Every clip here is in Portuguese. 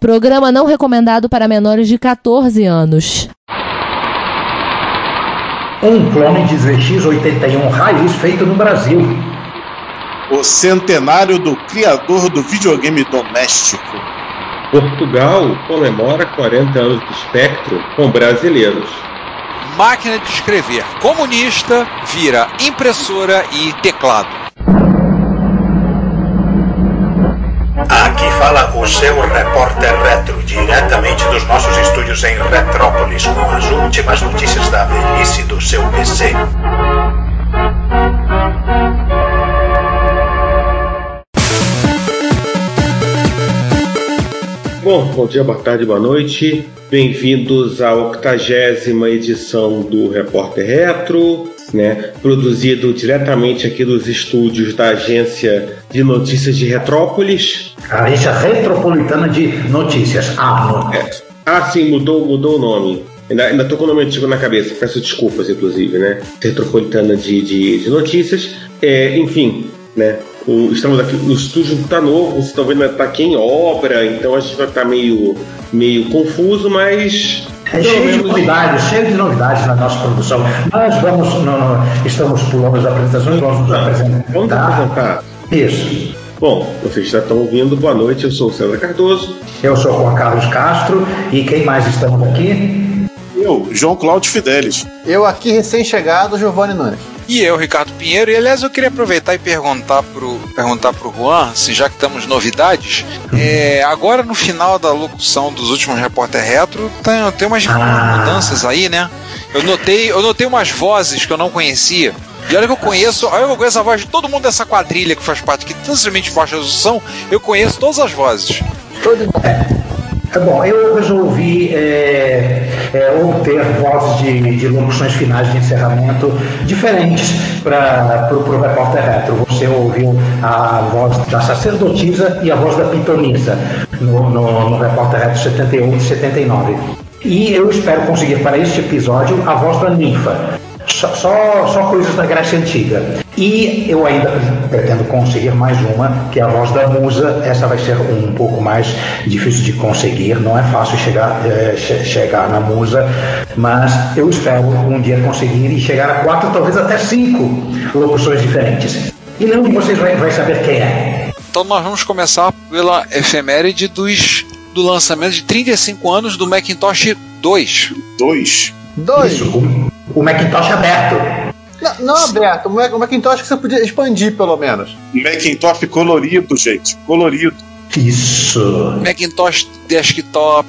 Programa não recomendado para menores de 14 anos. Um clone de ZX81 raiz feito no Brasil. O centenário do criador do videogame doméstico. Portugal comemora 40 anos do espectro com brasileiros. Máquina de escrever comunista vira impressora e teclado. Aqui fala o seu repórter retro, diretamente dos nossos estúdios em Retrópolis, com as últimas notícias da velhice do seu PC. Bom, bom dia, boa tarde, boa noite. Bem-vindos à octagésima edição do Repórter Retro, né? Produzido diretamente aqui dos estúdios da agência de notícias de Retrópolis. A agência retropolitana de notícias. Ah, é. ah sim, mudou, mudou o nome. Ainda, ainda tô com o nome antigo na cabeça, peço desculpas, inclusive, né? Retropolitana de, de, de notícias. É, enfim, né? O, estamos aqui, o estúdio está novo, vocês estão vendo, está aqui em obra, então a gente vai estar tá meio, meio confuso, mas. É cheio de novidades, cheio de novidades na nossa produção. Nós vamos, estamos pulando as apresentações, vamos nos apresentar. Vamos apresentar. Isso. Bom, vocês já estão ouvindo, boa noite, eu sou o César Cardoso. Eu sou o Juan Carlos Castro, e quem mais estamos aqui? Eu, João Cláudio Fidelis. Eu aqui recém-chegado, Giovanni Nunes. E eu, Ricardo Pinheiro. E aliás, eu queria aproveitar e perguntar pro, perguntar pro Juan, assim, já que estamos novidades, é, agora no final da locução dos últimos Repórter Retro, tem, tem umas ah. mudanças aí, né? Eu notei, eu notei umas vozes que eu não conhecia. E olha que eu conheço, olha que eu conheço a voz de todo mundo dessa quadrilha que faz parte aqui, tanto baixa resolução, eu conheço todas as vozes. Todo é bom, eu resolvi é, é, obter vozes de, de locuções finais de encerramento diferentes para o repórter retro. Você ouviu a voz da sacerdotisa e a voz da pitonisa no, no, no repórter retro 78 e 79. E eu espero conseguir para este episódio a voz da ninfa. Só, só, só, coisas da Grécia Antiga. E eu ainda pretendo conseguir mais uma, que é a voz da musa. Essa vai ser um pouco mais difícil de conseguir, não é fácil chegar, é, che chegar na musa, mas eu espero um dia conseguir e chegar a quatro, talvez até cinco locuções diferentes. E nenhum de vocês vai, vai saber quem é. Então nós vamos começar pela efeméride dos, do lançamento de 35 anos do Macintosh 2. 2? 2. O Macintosh aberto. Não, não aberto, o Macintosh que você podia expandir, pelo menos. Macintosh colorido, gente. Colorido. Isso. Macintosh desktop,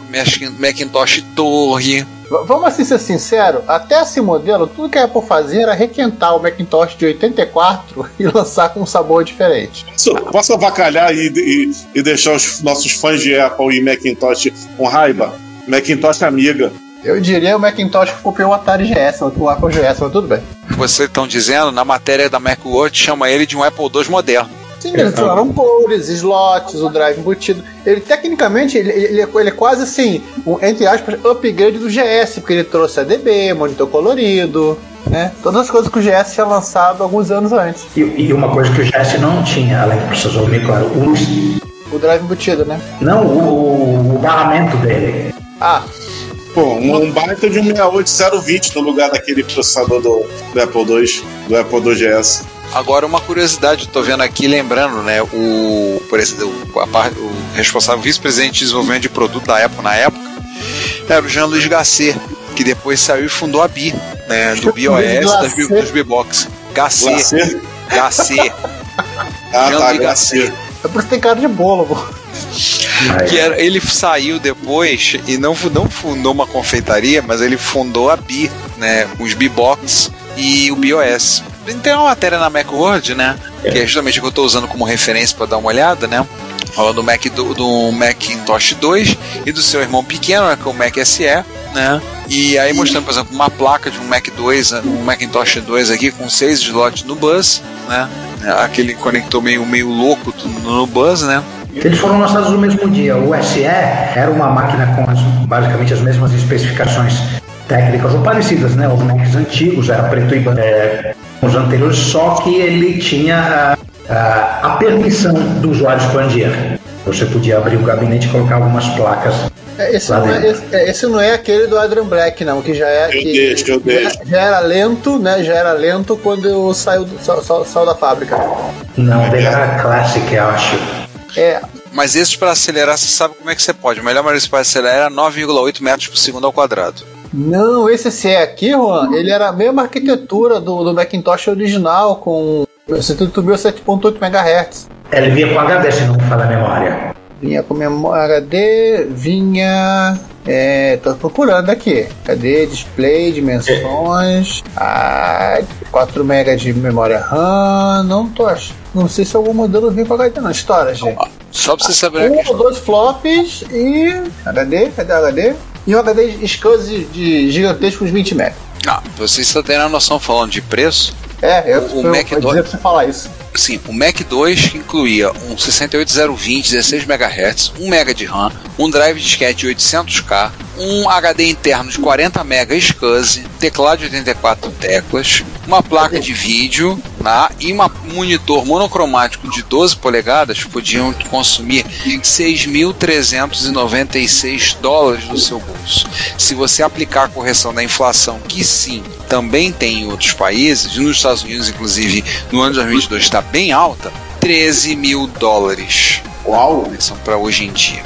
Macintosh torre. Vamos assim ser sincero, até esse modelo, tudo que a Apple fazia era requentar o Macintosh de 84 e lançar com um sabor diferente. Posso, posso avacalhar e, e, e deixar os nossos fãs de Apple e Macintosh com raiva? Macintosh amiga. Eu diria o Macintosh que copiou o Atari GS, o Apple GS, mas tudo bem. Vocês estão dizendo, na matéria da Macworld, chama ele de um Apple II moderno. Sim, eles falaram cores, slots, o drive embutido. Ele, tecnicamente, ele, ele, ele, é quase assim, um, entre aspas, upgrade do GS, porque ele trouxe ADB, monitor colorido, né? Todas as coisas que o GS tinha lançado alguns anos antes. E, e uma coisa que o GS não tinha, além do processador claro, o... O drive embutido, né? Não, o, o barramento dele. Ah, Pô, um, um baita de um 68020 no lugar daquele processador do, do Apple II, do Apple II GS. Agora, uma curiosidade, tô vendo aqui, lembrando, né, o, por exemplo, o responsável vice-presidente de desenvolvimento de produto da Apple na época era o Jean-Louis Gasset, que depois saiu e fundou a BI, né, do BOS das, dos B-Box. Gasset. Gasset. Ah, tá, Gasset. É por ter cara de bolo, pô que era, ele saiu depois e não, não fundou uma confeitaria, mas ele fundou a Bi, né? Os B-Box e o BOS. Tem uma matéria na Macworld, né? Que é justamente o que eu estou usando como referência para dar uma olhada, né? Falando do, Mac, do, do Macintosh 2 e do seu irmão pequeno, né, que é o Mac SE, né? E aí mostrando, por exemplo, uma placa de um Mac 2, um Macintosh 2 aqui com seis slots no bus, né? Aquele conector meio, meio louco no, no bus, né? Eles foram lançados no mesmo dia. O SE era uma máquina com as, basicamente as mesmas especificações técnicas ou parecidas, né? Os Macs antigos, era preto e branco. É, os anteriores, só que ele tinha ah, a permissão do usuário expandir. Você podia abrir o gabinete e colocar algumas placas. É, Esse Lá não é, esse, é, esse não é aquele do Adrian Black, não, que já é. Eu que deixo, eu já, deixo. já era lento, né? Já era lento quando eu saiu, do- sa- sa- saiu da fábrica. Não, dele era Classic, eu acho. É, Mas esses para acelerar, você sabe como é que você pode. O melhor maneira para acelerar é 9,8 metros por segundo ao quadrado. Não, esse CE aqui, Juan, ele era a mesma arquitetura do, do Macintosh original, com 7.8 MHz. Ele vinha com HD, se não me falha a memória. Vinha com memória HD, vinha. É, tô procurando aqui. Cadê? Display, dimensões. Ah, 4 MB de memória RAM. Não tô achando. Não sei se algum modelo vinha com HD, não. História, gente. Só pra você saber Um ou dois flops e. HD, cadê o HD? E um HD SCSI de gigantescos 20 MB. Ah, vocês estão tendo a noção falando de preço. É, eu, O eu, Mac eu dois- dizer pra você falar isso. Sim, o Mac 2 incluía um 68020 16 MHz, 1 MB de RAM, um drive disquete 800K, um HD interno de 40 MB SCSI, teclado de 84 teclas, uma placa de vídeo né, e um monitor monocromático de 12 polegadas podiam consumir 6.396 dólares no seu bolso. Se você aplicar a correção da inflação, que sim, também tem em outros países, nos Estados Unidos, inclusive, no ano de 2022 está bem alta, 13 mil dólares. Uau! São para hoje em dia.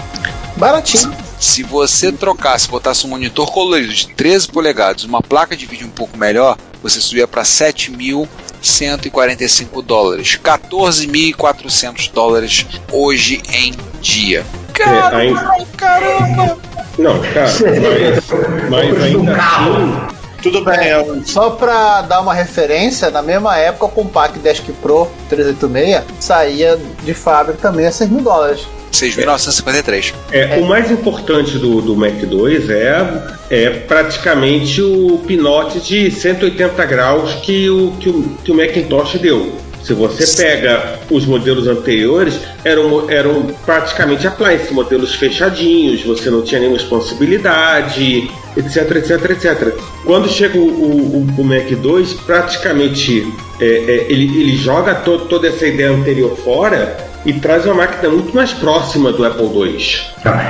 Baratinho. Se você trocasse, botasse um monitor colorido de 13 polegadas, uma placa de vídeo um pouco melhor, você subia para 7.145 dólares, 14.400 dólares hoje em dia. É, ainda- Caramba! Não, cara, mas, mas ainda assim. Tudo bem, é um- Só pra dar uma referência, na mesma época o Compact Desk Pro 386 saía de fábrica também a 6 mil dólares. 6.953. É, o mais importante do, do Mac 2 é, é praticamente o pinote de 180 graus que o, que o, que o Macintosh deu. Se você pega os modelos anteriores, eram, eram praticamente appliance, modelos fechadinhos, você não tinha nenhuma expansibilidade, etc, etc, etc. Quando chega o, o, o Mac 2, praticamente é, é, ele, ele joga to, toda essa ideia anterior fora e traz uma máquina muito mais próxima do Apple II.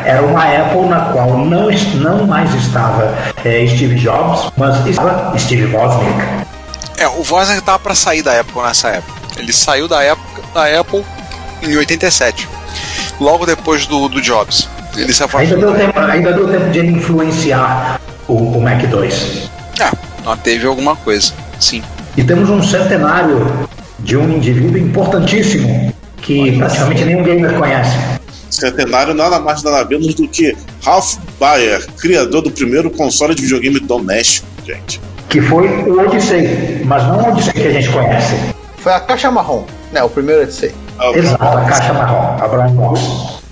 Era uma Apple na qual não, não mais estava eh, Steve Jobs, mas estava Steve Wozniak. É, o Wozniak tava para sair da Apple nessa época. Ele saiu da época da Apple em 87, logo depois do, do Jobs. Ele se Ainda afastou. deu tempo, ainda deu tempo de ele influenciar o, o Mac 2. Ah, teve alguma coisa. Sim. E temos um centenário de um indivíduo importantíssimo que praticamente nenhum gamer conhece. centenário nada mais nada menos do que Ralph Baer, criador do primeiro console de videogame doméstico, gente. Que foi o Odyssey, mas não o Odyssey que a gente conhece. Foi a caixa marrom, né? O primeiro eu sei. Exato, a caixa marrom, a Brown Box.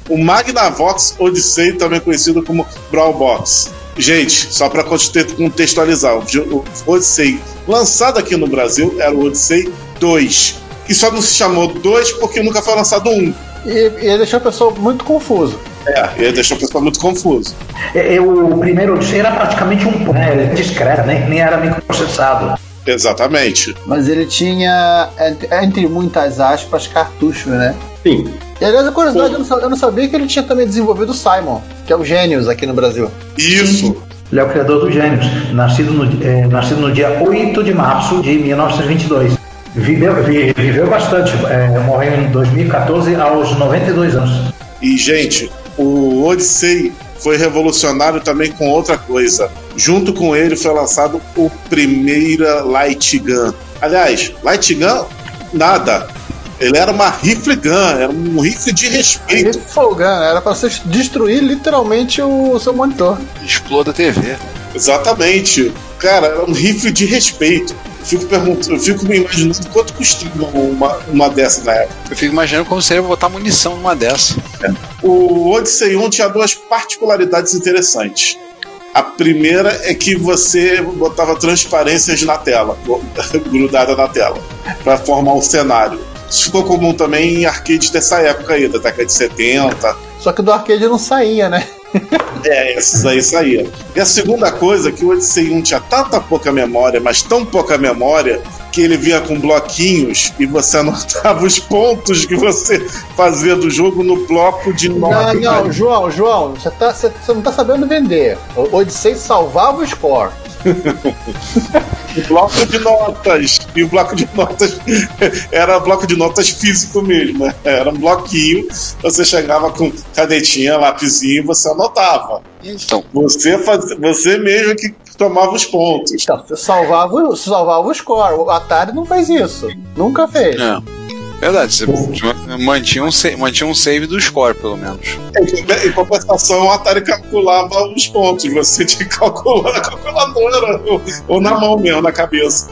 O Magnavox Odyssey, também conhecido como Brawl Box. Gente, só para contextualizar, o Odyssey lançado aqui no Brasil era o Odyssey 2. E só não se chamou 2 porque nunca foi lançado um. E, e ele deixou a pessoa muito confuso. É, e aí deixou o pessoal muito confuso. É, é, O primeiro Odyssey era praticamente um né, ele discreto, nem, nem era microprocessado. Exatamente. Mas ele tinha, entre, muitas aspas, cartucho, né? Sim, E aliás, a curiosidade, eu não, eu não sabia que ele tinha também desenvolvido o Simon, que é o Gênios aqui no Brasil. Isso. Ele é o criador dos Gênios, nascido no, eh, nascido no dia 8 de março de 1922. Viveu, vi- viveu bastante, eh, morreu em 2014 aos 92 anos. E, gente, o Odyssey foi revolucionário também com outra coisa. Junto com ele foi lançado o primeira Light Gun. Aliás, Light Gun, nada. Ele era uma rifle gun, era um rifle de respeito. folgando, era pra você destruir literalmente o seu monitor. Exploda a TV. Exatamente. Cara, era um rifle de respeito. Eu fico, perguntando, fico me imaginando quanto custava uma, uma dessa na época. Eu fico imaginando como seria botar munição numa dessa. O Odyssey 1 tinha duas particularidades interessantes. A primeira é que você botava transparências na tela, grudada na tela, para formar um cenário. Isso ficou comum também em arcades dessa época aí, da década de 70. Só que do arcade não saía, né? É, esses aí saía. E a segunda coisa é que o Odyssey 1 tinha tanta pouca memória, mas tão pouca memória, que ele vinha com bloquinhos e você anotava os pontos que você fazia do jogo no bloco de notas. Não, não, João, João, você, tá, você, você não tá sabendo vender. O Odyssey salvava o score. bloco de notas. E o bloco de notas era bloco de notas físico mesmo. né? Era um bloquinho, você chegava com canetinha, lapisinho e você anotava. Então, Você, faz, você mesmo que tomava os pontos. Então, você salvava, salvava o score. O Atari não fez isso. Nunca fez. é. Verdade, você mantinha um, sa- mantinha um save do score, pelo menos. Em compensação, o Atari calculava os pontos. Você tinha que calcular na calculadora ou, ou na mão mesmo, na cabeça.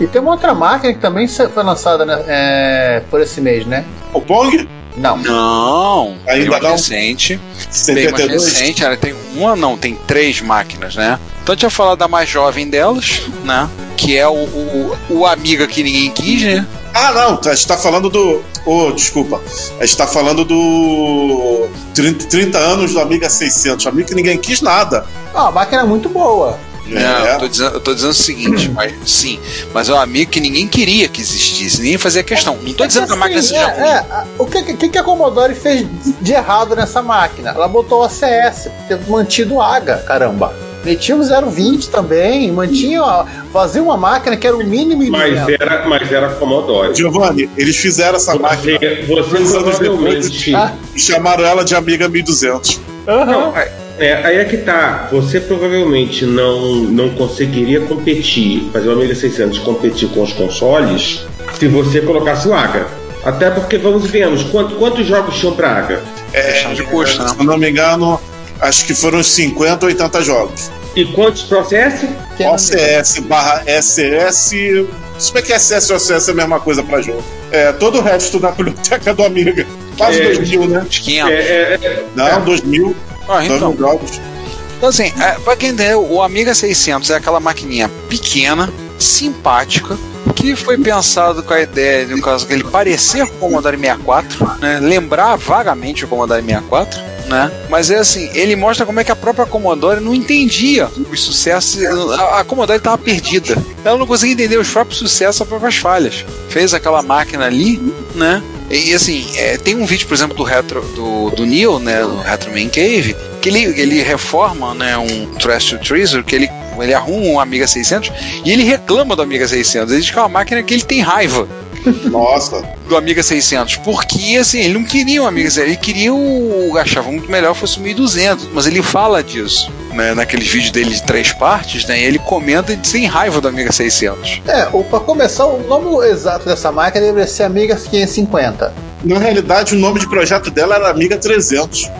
E tem uma outra máquina que também foi lançada né, é, por esse mês, né? O Pong? Não. Não, bem Ainda mais não? recente. Bem mais 72? recente, ela tem uma, não, tem três máquinas, né? Então a gente vai falar da mais jovem delas, né? Que é o, o, o Amiga que ninguém quis, né? Ah, não, a gente tá falando do. Oh, desculpa. A gente tá falando do. 30, 30 anos do Amiga 600. Amiga que ninguém quis nada. Ah, a máquina é muito boa. Não, É. eu, tô dizendo, eu tô dizendo o seguinte, mas sim, mas é um amigo que ninguém queria que existisse, ninguém fazia questão. Não tô dizendo que a máquina Assim, seja é, ruim. é, o que, que, que a Commodore fez de errado nessa máquina? Ela botou a CS, ter mantido o AGA, caramba. Metia o 020 também, mantinha, fazia uma máquina que era o mínimo Mas era, mas era Commodore. Giovanni, eles fizeram essa máquina Você, você anos. Ah. e chamaram ela de Amiga 1200. Não, é, aí é que tá. Você provavelmente não, não conseguiria competir, fazer o Amiga 600 competir com os consoles se você colocasse o AGA. Até porque, vamos e vemos, quanto- quantos jogos tinham pra AGA? Questão de custo, né? Se eu não me engano, acho que foram uns 50 ou 80 jogos. E quantos processos? Era- OCS barra SS. Se bem que SS e OCS é a mesma coisa pra jogo. É, todo o resto da biblioteca do Amiga. Quase É. 2000, né? Uns 500. É, é, é, Não, 2000. Ah, então. 2000 jogos. Então, assim, é, pra quem entendeu, o Amiga 600 é aquela maquininha pequena, simpática, que foi pensado com a ideia, no caso, que ele parecer com o Commodore 64, né? Lembrar vagamente o Commodore 64. Né? Mas é assim, ele mostra como é que a própria Commodore não entendia os sucessos. A, a Commodore estava perdida. Ela não conseguia entender os próprios sucessos, as próprias falhas. Fez aquela máquina ali, né? E assim, é, tem um vídeo, por exemplo, do retro do, do Neil, né, do Retro Man Cave, que ele, ele reforma, né, um Trash to Treasure, que ele ele arruma um Amiga 600 e ele reclama do Amiga 600. Ele diz que é uma máquina que ele tem raiva Nossa. do Amiga 600, porque assim, ele não queria o Amiga 600, ele queria o achava muito melhor fosse o 1200, mas ele fala disso, né, naqueles vídeos dele de três partes, né, ele comenta sem raiva do Amiga 600. É, o, pra começar, o nome exato dessa máquina deveria ser Amiga 550. Na realidade, o nome de projeto dela era Amiga 300.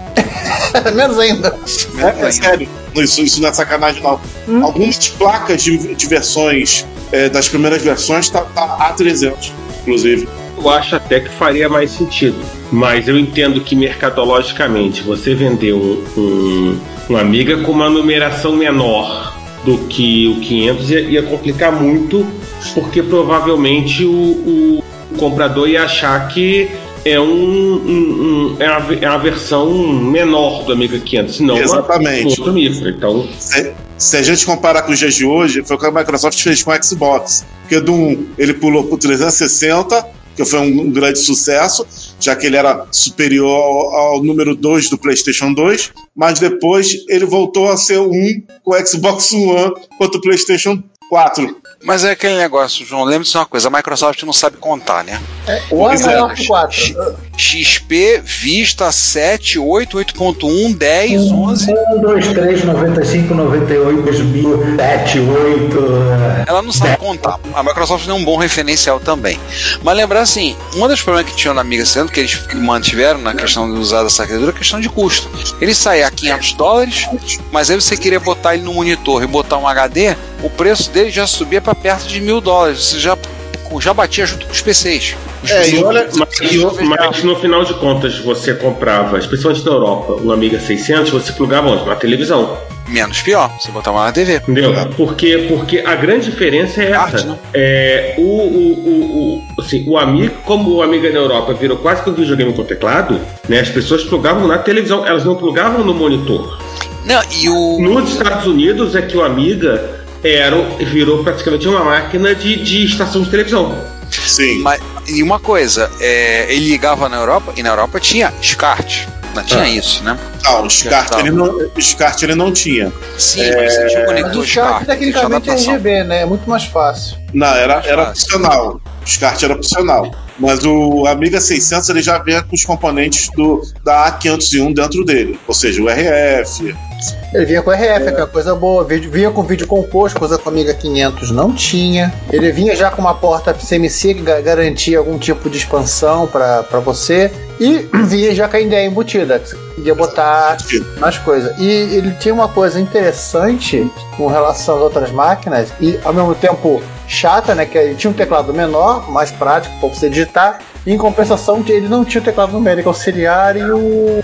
Menos ainda. É, é sério. Isso, isso não é sacanagem, não. Algumas placas de, de versões, é, das primeiras versões, tá, tá A300, inclusive. Eu acho até que faria mais sentido. Mas eu entendo que mercadologicamente você vender um, um, um Amiga com uma numeração menor do que o 500 ia, ia complicar muito, porque provavelmente o, o comprador ia achar que é, um, um- um- é, uma, é uma versão menor do Amiga 500, não uma- Exatamente. um outro micro. Então, Se, se a gente comparar com os dias de hoje, foi o que a Microsoft fez com o Xbox. Porque do 1 ele pulou pro 360, que foi um, um grande sucesso, já que ele era superior ao, ao número 2 do PlayStation 2, mas depois ele voltou a ser o 1 com o Xbox One contra o PlayStation 4. Mas é aquele negócio, João, lembre-se de uma coisa, a Microsoft não sabe contar, né? O ano Pois é. maior que 4. XP, Vista 7, 8, 8.1, 10, 11. 1, 2, 3, 95, 98, 2000, 7, 8. Ela não sabe contar. A Microsoft é um bom referencial também. Mas lembrar assim, um dos problemas que tinham na Amiga sendo que eles mantiveram na questão de usar essa arquitetura é a questão de custo. Ele saía a 500 dólares, mas aí você queria botar ele no monitor e botar um HD, o preço dele já subia para perto de mil dólares. Você já, já batia junto com os PCs. Os É, e PCs olha, Mas, mas no final de contas, você comprava, especialmente na Europa, um Amiga 600, você plugava onde? Na televisão. menos pior, você botava na TV. Entendeu? Porque, porque a grande diferença é Arte, essa. né? É, o, o, o, o, assim, o Amiga, como o Amiga na Europa virou quase que um videogame com teclado, né, as pessoas plugavam na televisão, elas não plugavam no monitor. Não, e o. Nos Estados Unidos é que o Amiga era, virou praticamente uma máquina de, de estação de televisão. Sim. Mas, e uma coisa, é, ele ligava na Europa e na Europa tinha SCART. Não tinha Ah. isso, né? Não, o SCART, ele não, o SCART ele não tinha. Sim, mas você tinha um conector o SCART tecnicamente é. RGB, né? É muito mais fácil. Não, era, era fácil. opcional. O SCART era opcional. Mas o Amiga 600 ele já vinha com os componentes do, da A501 dentro dele. Ou seja, o RF. Ele vinha com RF, que é uma coisa boa. Vinha com vídeo composto, coisa que o Amiga 500 não tinha. Ele vinha já com uma porta CMC que ga- garantia algum tipo de expansão para você. E vinha já com a ideia embutida, que você podia botar nas coisas. E ele tinha uma coisa interessante com relação às outras máquinas e ao mesmo tempo chata, né? Que ele tinha um teclado menor, mais prático para você digitar. E em compensação, ele não tinha o teclado numérico auxiliar e o.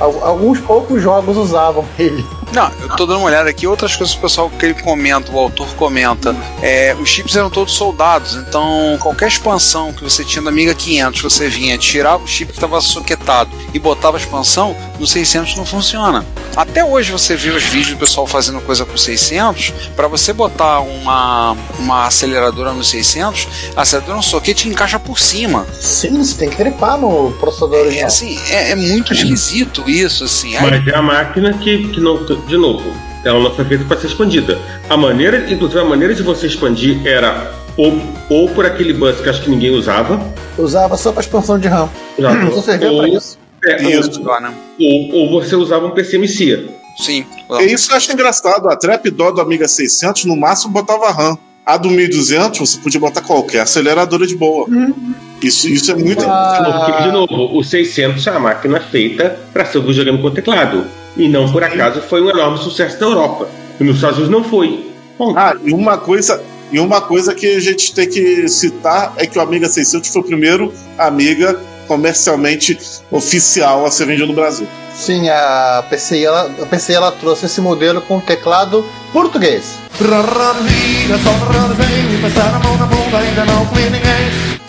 al- Alguns poucos jogos usavam ele. Não, eu tô dando uma olhada aqui. Outras coisas que o pessoal que ele comenta, o autor comenta. É, os chips eram todos soldados, então qualquer expansão que você tinha da Amiga 500, você vinha, tirava o chip que estava soquetado e botava a expansão, no 600 não funciona. Até hoje você vê os vídeos do pessoal fazendo coisa com 600, para você botar uma, uma aceleradora no 600, a aceleradora no soquete encaixa por cima. Sim, você tem que trepar no processador É, original. assim, é, é muito esquisito isso, assim. Aí- Mas é a máquina que, que não. De novo, ela não foi feita para ser expandida. A maneira, inclusive, a maneira de você expandir era ou, ou por aquele bus que acho que ninguém usava. Usava só para expansão de RAM. usava, Só servia ou, para isso. é, Isso. Ou, ou você usava um PCMC. Sim. É isso que eu acho engraçado. A Trapdoor do Amiga 600, no máximo, botava RAM. A do 1200, você podia botar qualquer aceleradora de boa. Isso, isso é muito. Ah. De novo, o 600 é uma máquina feita para ser um videogame com teclado. E não por acaso foi um enorme sucesso na Europa. E nos Estados Unidos não foi. Ponto. Ah, e uma coisa. E uma coisa que a gente tem que citar é que o Amiga 600 foi o primeiro Amiga comercialmente oficial a ser vendido no Brasil. Sim, a PCI, ela, a PCI ela trouxe esse modelo com teclado português.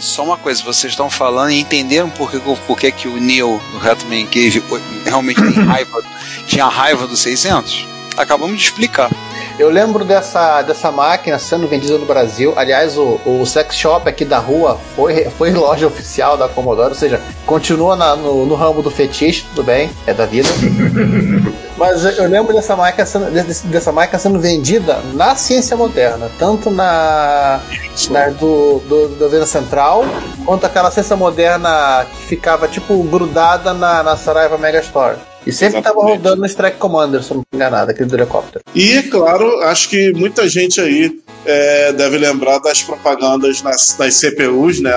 Só uma coisa, vocês estão falando e entenderam por que, por que, que o Neil do Hetman Cave realmente tem raiva, tinha raiva do 600? Acabamos de explicar. Eu lembro dessa, dessa máquina sendo vendida no Brasil. Aliás, o, o sex shop aqui da rua foi, foi loja oficial da Commodore, ou seja, continua na- no, no ramo do fetiche, tudo bem, é da vida. Mas eu lembro dessa máquina sendo, dessa máquina sendo vendida na ciência moderna, tanto na, na do, do, da Venda Central, quanto aquela ciência moderna que ficava tipo grudada na, na Saraiva Megastore. E sempre estava rodando no Strike Commander, se não me enganado, aquele do helicóptero. E, claro, acho que muita gente aí é, deve lembrar das propagandas nas, das CPUs, né?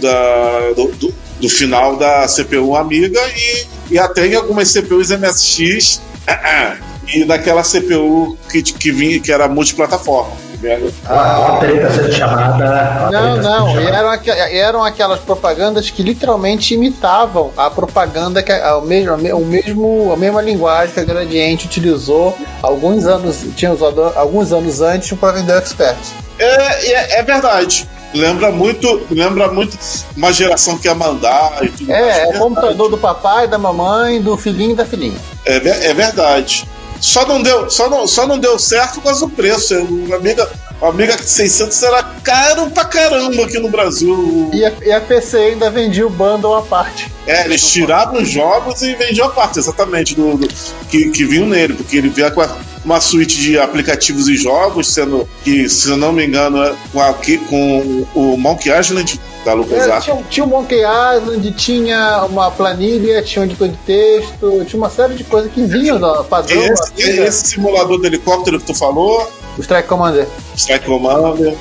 Da- do, do- do final da CPU Amiga e, e até em algumas CPUs MSX e daquela CPU que, que vinha que era multiplataforma. Né? A, a treta sendo chamada. a Não, não, e chamada. eram, aqu- eram aquelas propagandas que literalmente imitavam a propaganda que a, o mesmo, o mesmo, a mesma linguagem que a Gradiente utilizou alguns anos, tinha usado alguns anos antes para vender o Expert. É, é, é verdade. Lembra muito, lembra muito uma geração que ia mandar e tudo mais. É, é o verdade. computador do papai, da mamãe, do filhinho e da filhinha. É, é verdade. Só não deu, só não, só não deu certo por causa do preço. O Amiga, o Amiga 600 era caro pra caramba aqui no Brasil. E a, e a PC ainda vendia o bundle à parte. É, eles tiravam os jogos e vendiam a parte, exatamente, do, do- que, que vinham nele, porque ele vinha com a- uma suíte de aplicativos e jogos, sendo que, se eu não me engano, é com, a, que- com o Monkey Island da É, LucasArts. tinha, tinha o Monkey Island, tinha uma planilha, tinha um editor de texto, tinha uma série de coisas que vinham da padrão. Esse, Amiga, esse simulador do helicóptero que tu falou, o Strike Commander. Strike Commander.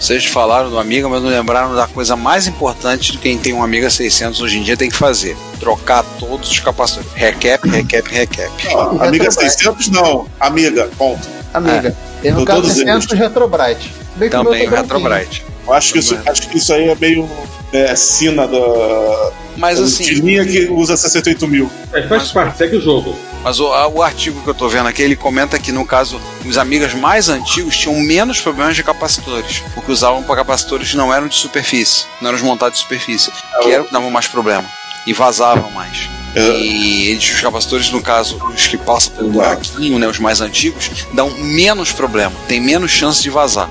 Vocês falaram do Amiga, mas não lembraram da coisa mais importante de quem tem um Amiga 600 hoje em dia tem que fazer: trocar todos os capacitores. Recap, recap, recap. E amiga Retrobrite. 600 não, amiga, ponto. Amiga. E no Tô caso, todos 600 Retrobrite. Bem o Também o tá branquinho. Retrobrite. Eu acho que isso, acho que isso aí é meio é, sina da, Mas de assim, linha que usa 68 mil. Mas faz parte, segue o jogo. mas o, a- o artigo que eu tô vendo aqui, ele comenta que no caso, os Amigas mais antigos tinham menos problemas de capacitores, porque usavam para capacitores que não eram de superfície, não eram os montados de superfície, que eram que davam mais problema e vazavam mais. E eles, os capacitores, no caso, os que passam pelo buraquinho, né, os mais antigos, dão menos problema, tem menos chance de vazar.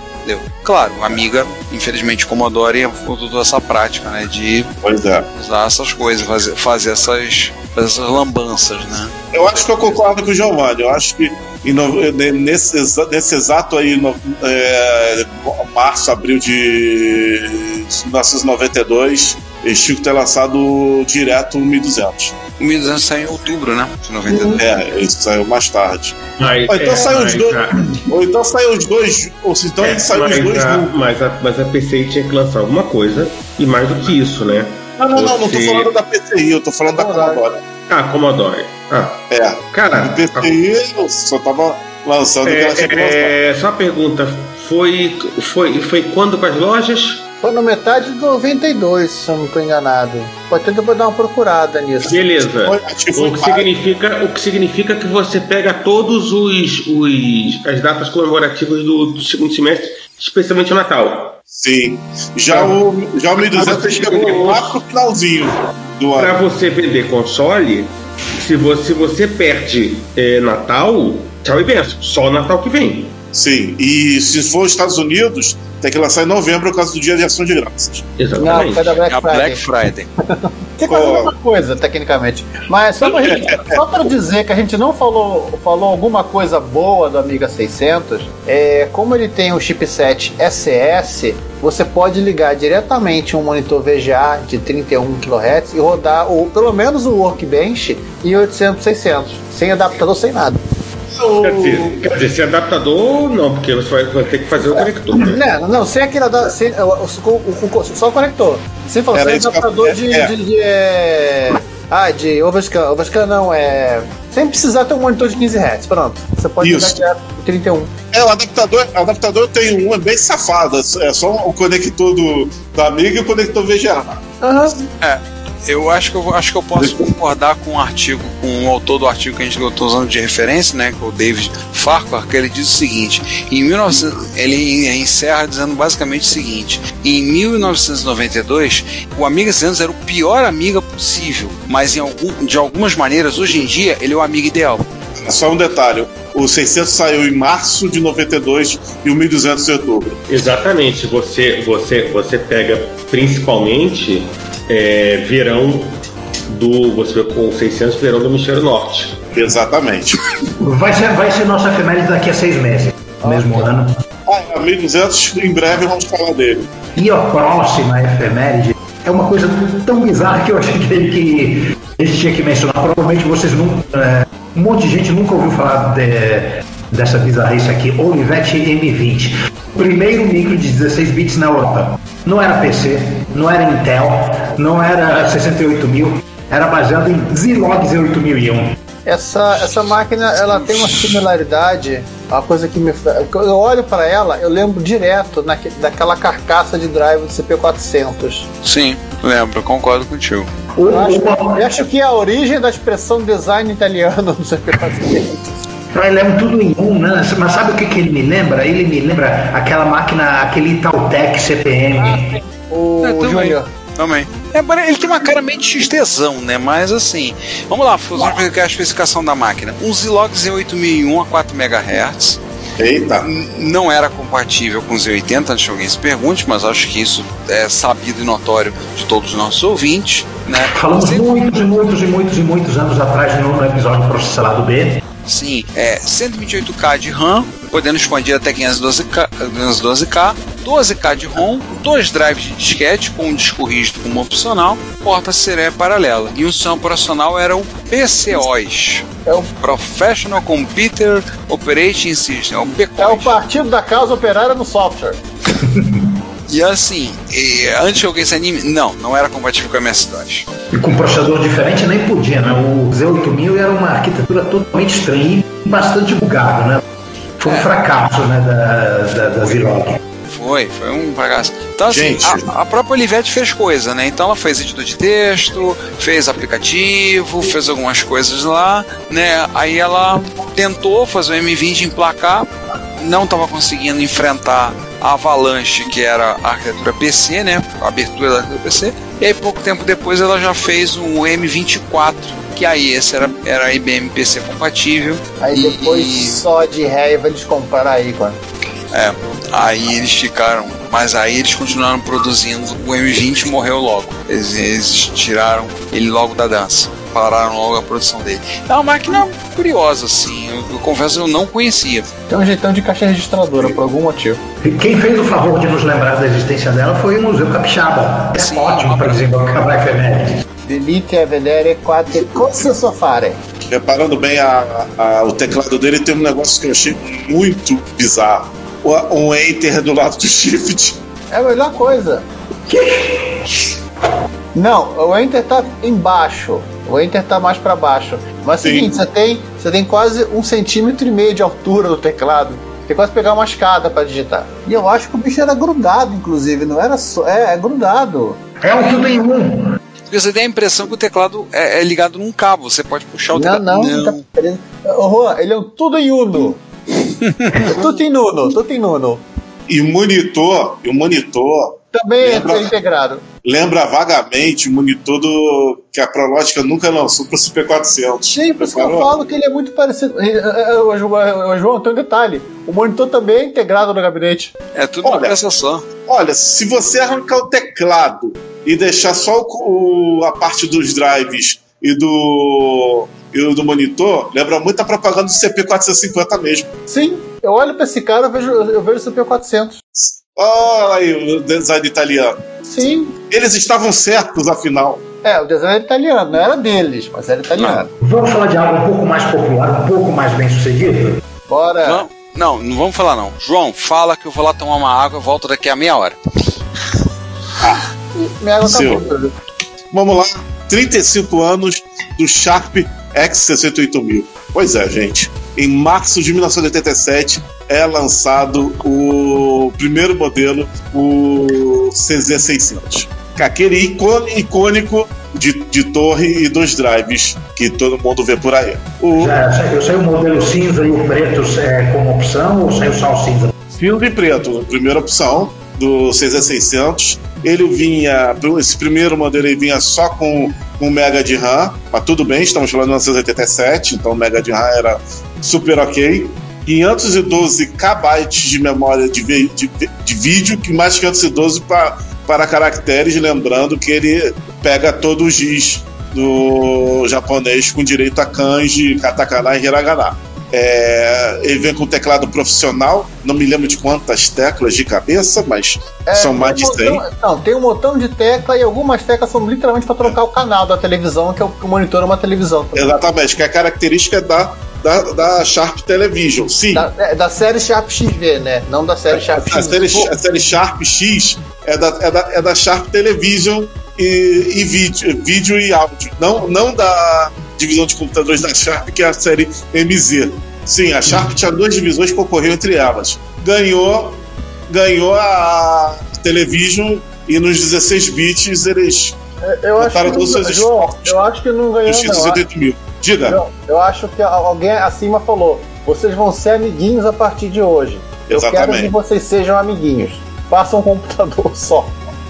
Claro, a Amiga, infelizmente, Commodore toda essa prática, né, de é. usar essas coisas, fazer, fazer essas, essas lambanças, né? Eu acho que eu concordo com o Giovanni. Eu acho que nesse, nesse exato aí, no, é, março, abril de 1992, eles tinham que ter lançado direto o 1200. O 1200 saiu em outubro, né? De 92. É, isso saiu mais tarde. Mas, Ou então é, saiu os mas dois. a- Ou então saiu os dois. Ou se então é, saiu os dois. a, mas, a, mas a PCI tinha que lançar alguma coisa e mais do que isso, né? Não, não, não, não tô Você- falando da PCI, eu tô falando da Commodore. Ah, Commodore. Ah, É. cara, Do PCI eu só tava lançando o que ela tinha que lançar. é, é, só uma pergunta. Foi, foi, foi quando com as lojas? Foi na metade de 92, se eu não estou enganado. Pode ter depois dar uma procurada nisso. Beleza. O que, significa, o que significa que você pega todos os, os as datas comemorativas do, do segundo semestre, especialmente o Natal. Sim. Já o, já o 1200 chegou lá pro finalzinho do Para ano. você vender console, se você, se você perde é, Natal, tchau e benção. Só o Natal que vem. Sim. E se for os Estados Unidos, tem que lançar em novembro por causa do dia de ação de graças. Não, Exatamente. foi da É Black a Friday. Black Friday. Que é quase a mesma coisa, tecnicamente. Mas só pra, gente, só pra dizer que a gente não falou, falou alguma coisa boa do Amiga 600, é, como ele tem o chipset SS, você pode ligar diretamente um monitor VGA de 31 kHz e rodar o, pelo menos o Workbench em 800 600, sem adaptador, sem nada. Quer dizer, quer dizer, se adaptador, não, porque você vai, vai ter que fazer o conector. né? Não, não, sem aquele ada- sem, o- o- o- o- só o conector. Você falou, sem adaptador de. é. de, de, é, Ah, de overscan. Overscan não, é. Sem precisar ter um monitor de 15 Hz. Pronto. Você pode Isso. ligar pro 31. É, o adaptador, o adaptador tem um, é bem safado. É só o conector do, da Amiga e o conector VGA. Aham. É, eu acho que eu, vou- acho que eu posso concordar com o artigo, com o autor do artigo que a gente estou usando de referência, né, que é o David Farquhar, que ele diz o seguinte: em 1900, ele encerra dizendo basicamente o seguinte: em 1992, o Amiga 600 era o pior Amiga possível, mas em algum, de algumas maneiras, hoje em dia, ele é o Amiga ideal. É só um detalhe. O 600 saiu em março de 92 e o 1200 em outubro. Exatamente. Você, você, você pega principalmente é, verão do. Você vê com 600 verão do hemisfério norte. Exatamente. Vai ser, vai ser nossa efeméride daqui a seis meses. Mesmo ano. Ah, é, 1200, em breve vamos falar dele. E a próxima efeméride é uma coisa tão bizarra que eu achei que a gente tinha que mencionar. Provavelmente vocês não. é, um monte de gente nunca ouviu falar de- dessa bizarrice aqui. Olivetti M20. Primeiro micro de 16 bits na Europa. Não era PC, não era Intel, não era 68000, era baseado em Zilog 8001. Essa, essa máquina ela tem uma similaridade, uma coisa que me. Eu olho para ela, eu lembro direto naque, daquela carcaça de drive do CP400. Sim, lembro, concordo contigo. Eu acho, eu acho que é a origem da expressão design italiano do CP400. Ele é um tudo em um, né? Mas sabe o que, que ele me lembra? Ele me lembra aquela máquina, aquele Itautec CPM. O É, também. Júnior. Também. É, ele tem uma cara meio de XTzão, né? Mas assim, vamos lá, vamos ver a especificação da máquina. Um Zilog Z8001 a 4 MHz. Eita. Não era compatível com o Z80, antes que alguém se pergunte, mas acho que isso é sabido e notório de todos os nossos ouvintes. Né? Falamos Você- muitos e muitos e muitos e muitos anos atrás no, episódio Processalado B. Sim, é 128K de RAM, podendo expandir até 512K, 512K 12K de ROM, dois drives de disquete com um disco rígido como opcional, porta serial paralela. E o sistema operacional era o PCOS. É o, Professional Computer Operating System, é o é o PCOS. partido da causa operária no software. E assim, e, antes que alguém se anime, não, não era compatível com a MS-DOS. E com processador diferente nem podia, né? O Z8000 era uma arquitetura totalmente estranha e bastante bugado, né? Foi um É. fracasso, né, da, da, da Zilog. Foi, foi um bagaço. Então, assim, Gente. a, a própria Olivetti fez coisa, né? Então ela fez editor de texto, fez aplicativo, fez algumas coisas lá, né? Aí ela tentou fazer o M20 emplacar, não estava conseguindo enfrentar a Avalanche, que era a arquitetura PC, né? A abertura da arquitetura PC. E aí, pouco tempo depois, ela já fez um M24, que aí esse era, era IBM PC compatível. Aí depois, e... só de raiva, eles compraram a Icon. É, aí eles ficaram. Mas aí eles continuaram produzindo. O M20 morreu logo. Eles, eles tiraram ele logo da dança pararam logo a produção dele. É uma máquina curiosa, assim. Eu, eu confesso eu não conhecia. Tem um jeitão de caixa registradora, por algum motivo. Quem fez o favor de nos lembrar da existência dela foi o Museu Capixaba. É Sim, ótimo para desenvolver a efeméride. Delite a vedere quante cose so fare. Reparando bem a, a, o teclado dele, tem um negócio que eu achei muito bizarro. Um Enter do lado do Shift. É a melhor coisa. Não, o Enter tá embaixo. O Enter tá mais para baixo. Mas é o seguinte, você tem, você tem quase um centímetro e meio de altura do teclado. Tem quase pegar uma escada para digitar. E eu acho que o bicho era grudado, inclusive, não era só. É, é grudado. É um tudo em um. Porque você tem a impressão que o teclado é, é ligado num cabo, você pode puxar o teclado. Não, não. não. Tá... Juan, ele é um tudo em uno. tudo em uno, tudo em uno. E o monitor, e o monitor também lembra, é integrado. Lembra vagamente o monitor do, que a Prológica nunca lançou para o Super 400. Sim, por isso que eu falo que ele é muito parecido. O João, tem um detalhe: o monitor também é integrado no gabinete. É tudo olha, uma peça só. Olha, se você arrancar o teclado e deixar só o, a parte dos drives e do, e do monitor, lembra muito a propaganda do CP450 mesmo. Sim, eu olho para esse cara e vejo, eu vejo o CP400. Olha aí o design italiano. Sim. Eles estavam certos, afinal. É, o design era italiano, não era deles, mas era italiano. Não. Vamos falar de algo um pouco mais popular, um pouco mais bem sucedido? Bora. Não, não, não vamos falar não. João, fala que eu vou lá tomar uma água e volto daqui a meia hora. Ah, minha água tá boa. Vamos lá, 35 anos do Sharp X68000. Pois é, gente. Em março de 1987, é lançado o primeiro modelo, o CZ600. Aquele icônico de, de torre e dos drives que todo mundo vê por aí. O... Já, eu sei o modelo cinza e o preto é, como opção ou saiu só o cinza? Cinza e preto, primeira opção do CZ600. Ele vinha, esse primeiro modelo ele vinha só com um mega de RAM, mas tudo bem, estamos falando de 1987, então o mega de RAM era super ok. 512 KB de memória de, de, de vídeo, que mais 512 pra, para caracteres, lembrando que ele pega todo o giz do japonês com direito a kanji, katakana e hiragana. É, ele vem com teclado profissional, não me lembro de quantas teclas de cabeça, mas é, são mais de 100. Botão, não, tem um botão de tecla e algumas teclas são literalmente para trocar o canal da televisão, que é o que monitora uma televisão. Também. Exatamente, que é a característica da da, da Sharp Television, sim. Da, é, da, série Sharp XV, né? Não da série Sharp X. A série, a série Sharp X é da, é da, é da Sharp Television e, e vídeo, vídeo e áudio. Não, não da divisão de computadores da Sharp, que é a série MZ. Sim, a Sharp tinha duas divisões que concorriam entre elas. Ganhou, ganhou a Television e nos 16 bits eles é, eu botaram todos os seus esforços. Eu acho que não ganhou, não. mil. Diga. Eu, eu, acho que alguém acima falou: vocês vão ser amiguinhos a partir de hoje. Exatamente. Eu quero que vocês sejam amiguinhos. Façam um computador só.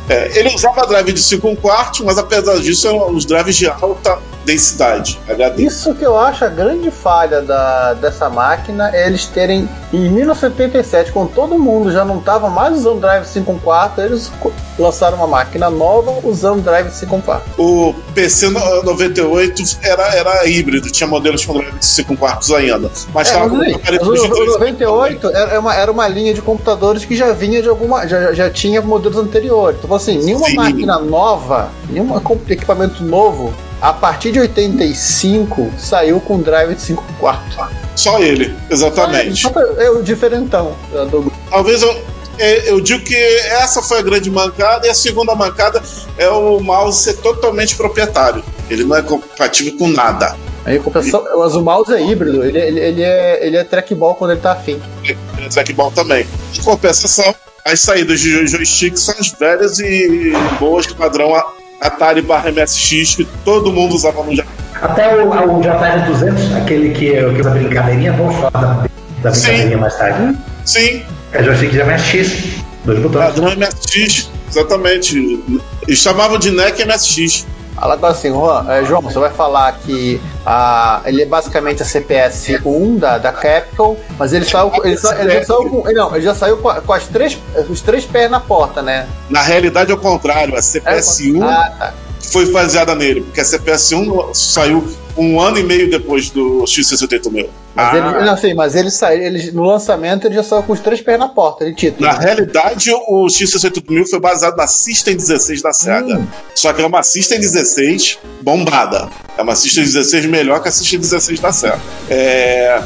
É, ele usava drive de 5 quartos, mas apesar disso, eram os drives de alta densidade HD. Isso que eu acho a grande falha da, dessa máquina é eles terem, em 1977, quando todo mundo já não estava mais usando drive 5 quartos, eles lançaram uma máquina nova usando drive 5 quartos. O PC 98 era, era híbrido, tinha modelos com drive de 5 quartos ainda. Mas é, mas, o, o 98 era uma, era uma linha de computadores que já vinha de alguma. já, já tinha modelos anteriores. Então, assim, nenhuma Sim. máquina nova, nenhum equipamento novo a partir de 85 saiu com drive de 5 quartos. Só ele, exatamente. É, o diferentão do... Talvez eu, é, eu digo que essa foi a grande mancada, e a segunda mancada é o mouse ser totalmente proprietário. Ele não é compatível com nada. A compensação, mas o mouse é híbrido, ele, ele, ele, é, ele é trackball quando ele tá afim. Ele é trackball também. Em compensação, as saídas de joystick são as velhas e boas padrão Atari barra MSX que todo mundo usava no Japão. Até o, o JR200, aquele que, que usa brincadeirinha, vamos falar da, da brincadeirinha Sim. mais tarde. Sim. É joystick de MSX. Dois botões. Padrão MSX, exatamente. Eles chamavam de NEC MSX. Agora assim, Juan, é, João, você vai falar que a, ele é basicamente a CPS 1 da, da Capcom, mas ele saiu, ele, sa- ele já saiu com, não, ele já saiu com, com as três, os três pés na porta, né? Na realidade é o contrário, a CPS1 Ah, tá. foi baseada nele, porque a CPS1 saiu um ano e meio depois do X68 meu. Mas Ah, ele, não, assim, mas ele saiu, ele, no lançamento ele já saiu com os três pés na porta, de título. Na realidade, o X68000 foi baseado na System 16 da SEGA. Hum. Só que é uma System 16 bombada. É uma System 16 melhor que a System 16 da SEGA. É,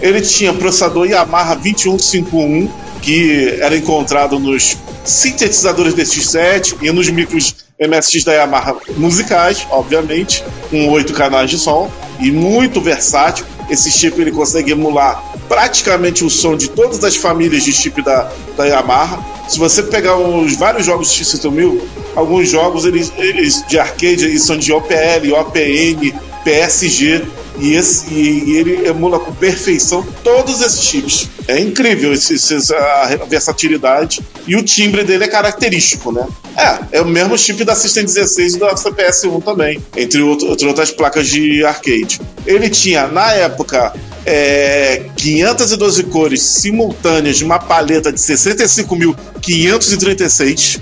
Ele tinha processador Yamaha 2151, que era encontrado nos sintetizadores DX7 e nos micros MSX da Yamaha musicais, obviamente, com oito canais de som e muito versátil. Esse chip ele consegue emular praticamente o som de todas as famílias de chip da, da Yamaha. Se você pegar os vários jogos de X8000, alguns jogos eles, eles de arcade eles são de OPL, OPN, PSG e, esse, e, e ele emula com perfeição todos esses chips. É incrível esse, esse- a versatilidade e o timbre dele é característico, né? É, é o mesmo chip da System 16 e da CPS1 também, entre, outro- entre outras placas de arcade. Ele tinha, na época, é, 512 cores simultâneas de uma paleta de 65.536.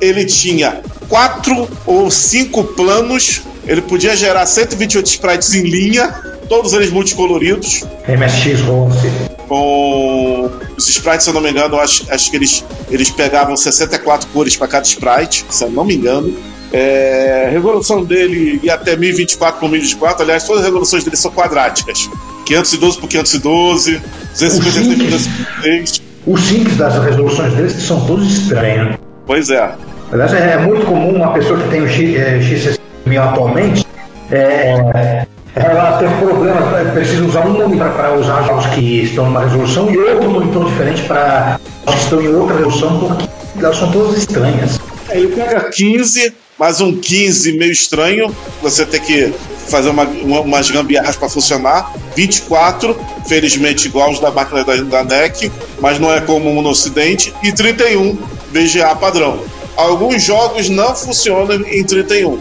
Ele tinha quatro ou cinco planos. Ele podia gerar 128 sprites em linha, todos eles multicoloridos. MSX Ronce. Com os sprites, se eu não me engano, acho, acho que eles, eles pegavam 64 cores para cada sprite, se eu não me engano. É, a resolução dele ia até 1024 por 1024. Aliás, todas as resoluções dele são quadráticas: 512 por 512, 256 por 256. Os simples das resoluções deles são todos estranhos. Pois é. Aliás, é muito comum uma pessoa que tem o X, é, X6000 atualmente é, ela ter problema, é, precisa usar um monitor para usar jogos que estão numa resolução e outro monitor diferente para os que estão em outra resolução, porque elas são todas estranhas. Ele pega 15, mais um 15 meio estranho. Você tem que fazer uma, uma, umas gambiarras para funcionar. 24, felizmente igual os da máquina da, da NEC, mas não é comum no Ocidente. E 31, VGA padrão. Alguns jogos não funcionam em 31.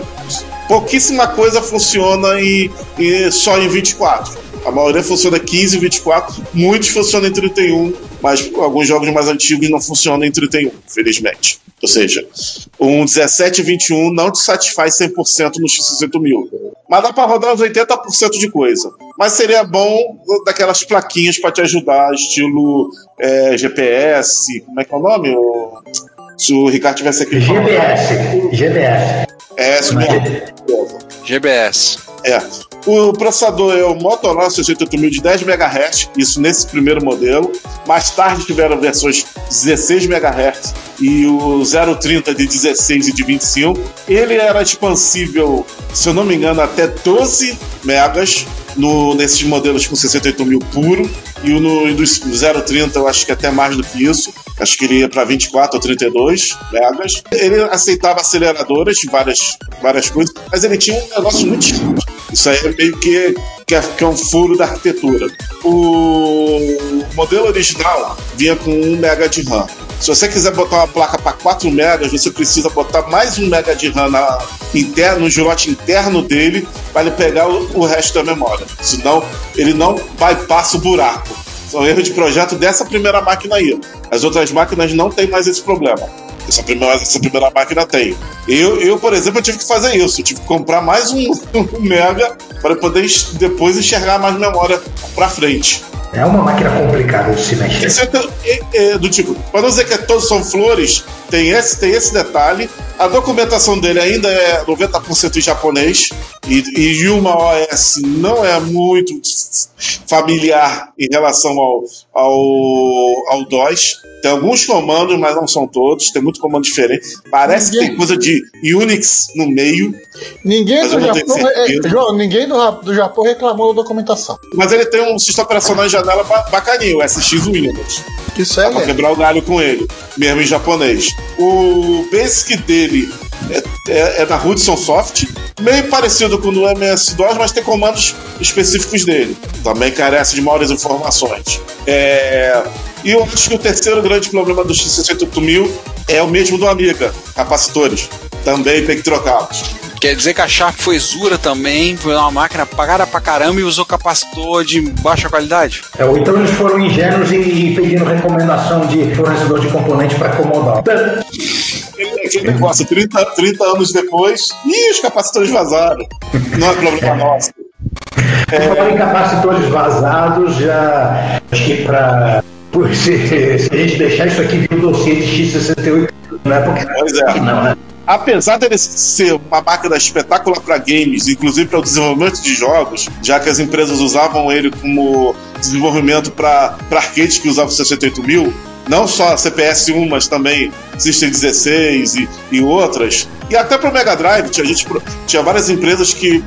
Pouquíssima coisa funciona em, em- só em 24. A maioria funciona 15 e 24, muitos funcionam em 31, mas alguns jogos mais antigos não funcionam em 31, felizmente. Ou seja, um 17 e 21 não te satisfaz 100% no X68000. Mas dá para rodar uns 80% de coisa. Mas seria bom daquelas plaquinhas para te ajudar, estilo é, GPS. Como é que é o nome? Se o Ricardo tivesse aqui. GBS. GBS. É, se Mas- GBS. É. O processador é o Motorola 68000 de 10 MHz, isso nesse primeiro modelo. Mais tarde tiveram versões 16 MHz e o 030 de 16 e de 25. Ele era expansível, se eu não me engano, até 12 megas no, nesses modelos com 68000 puro. E o no, do 030 eu acho que até mais do que isso. Acho que ele ia para 24 ou 32 megas. Ele aceitava aceleradoras várias, várias coisas, mas ele tinha um negócio muito escuro. Isso aí é meio que, é, que é um furo da arquitetura. O modelo original vinha com 1 mega de RAM. Se você quiser botar uma placa para 4 megas, você precisa botar mais 1 mega de RAM na, interno, no slot interno dele para ele pegar o, o resto da memória. Senão, ele não bypassa o buraco. São erros de projeto dessa primeira máquina aí. As outras máquinas não têm mais esse problema. Essa primeira, essa primeira máquina tem. Eu, eu, por exemplo, eu tive que fazer isso. Eu tive que comprar mais um, um mega para poder depois enxergar mais memória para frente. É uma máquina complicada de se mexer. É, é- é do tipo, para não dizer que todos são flores, tem esse, tem esse detalhe. A documentação dele ainda é 90% em japonês. E, e Yuma OS não é muito familiar em relação ao, ao, ao DOS. Tem alguns comandos, mas não são todos. Tem muito comando diferente. Parece que tem coisa de Unix no meio. Ninguém do Japão, é. João, ninguém do, do Japão reclamou da documentação. Mas ele tem um sistema operacional em janela ba- bacaninho, o SX Windows. Isso é Dá pra quebrar o galho com ele, mesmo em japonês. O basic dele é, é- é da Hudson Soft, meio parecido com o do MS-DOS, mas tem comandos específicos dele. Também carece de maiores informações. É, E eu acho que o terceiro grande problema do X68000 é o mesmo do Amiga, capacitores. Também tem que trocá-los. Quer dizer que a Sharp foi Zura também, foi uma máquina pagada pra caramba e usou capacitor de baixa qualidade? É, ou então eles foram ingênuos e pedindo recomendação de fornecedor de componente para acomodar. Aquele negócio, 30, 30 anos depois, e os capacitores vazaram. Não é problema nosso. É... Falar em capacitores vazados, já acho que para se, se, a gente deixar isso aqui vir o dossiê de X68, não é porque. Pois é. Não, né? Apesar dele ser uma máquina espetacular para games, inclusive para o desenvolvimento de jogos, já que as empresas usavam ele como desenvolvimento para arcades que usavam o 68 mil, não só a CPS 1, mas também System 16 e, e outras, e até para o Mega Drive, tinha, gente, tinha várias empresas que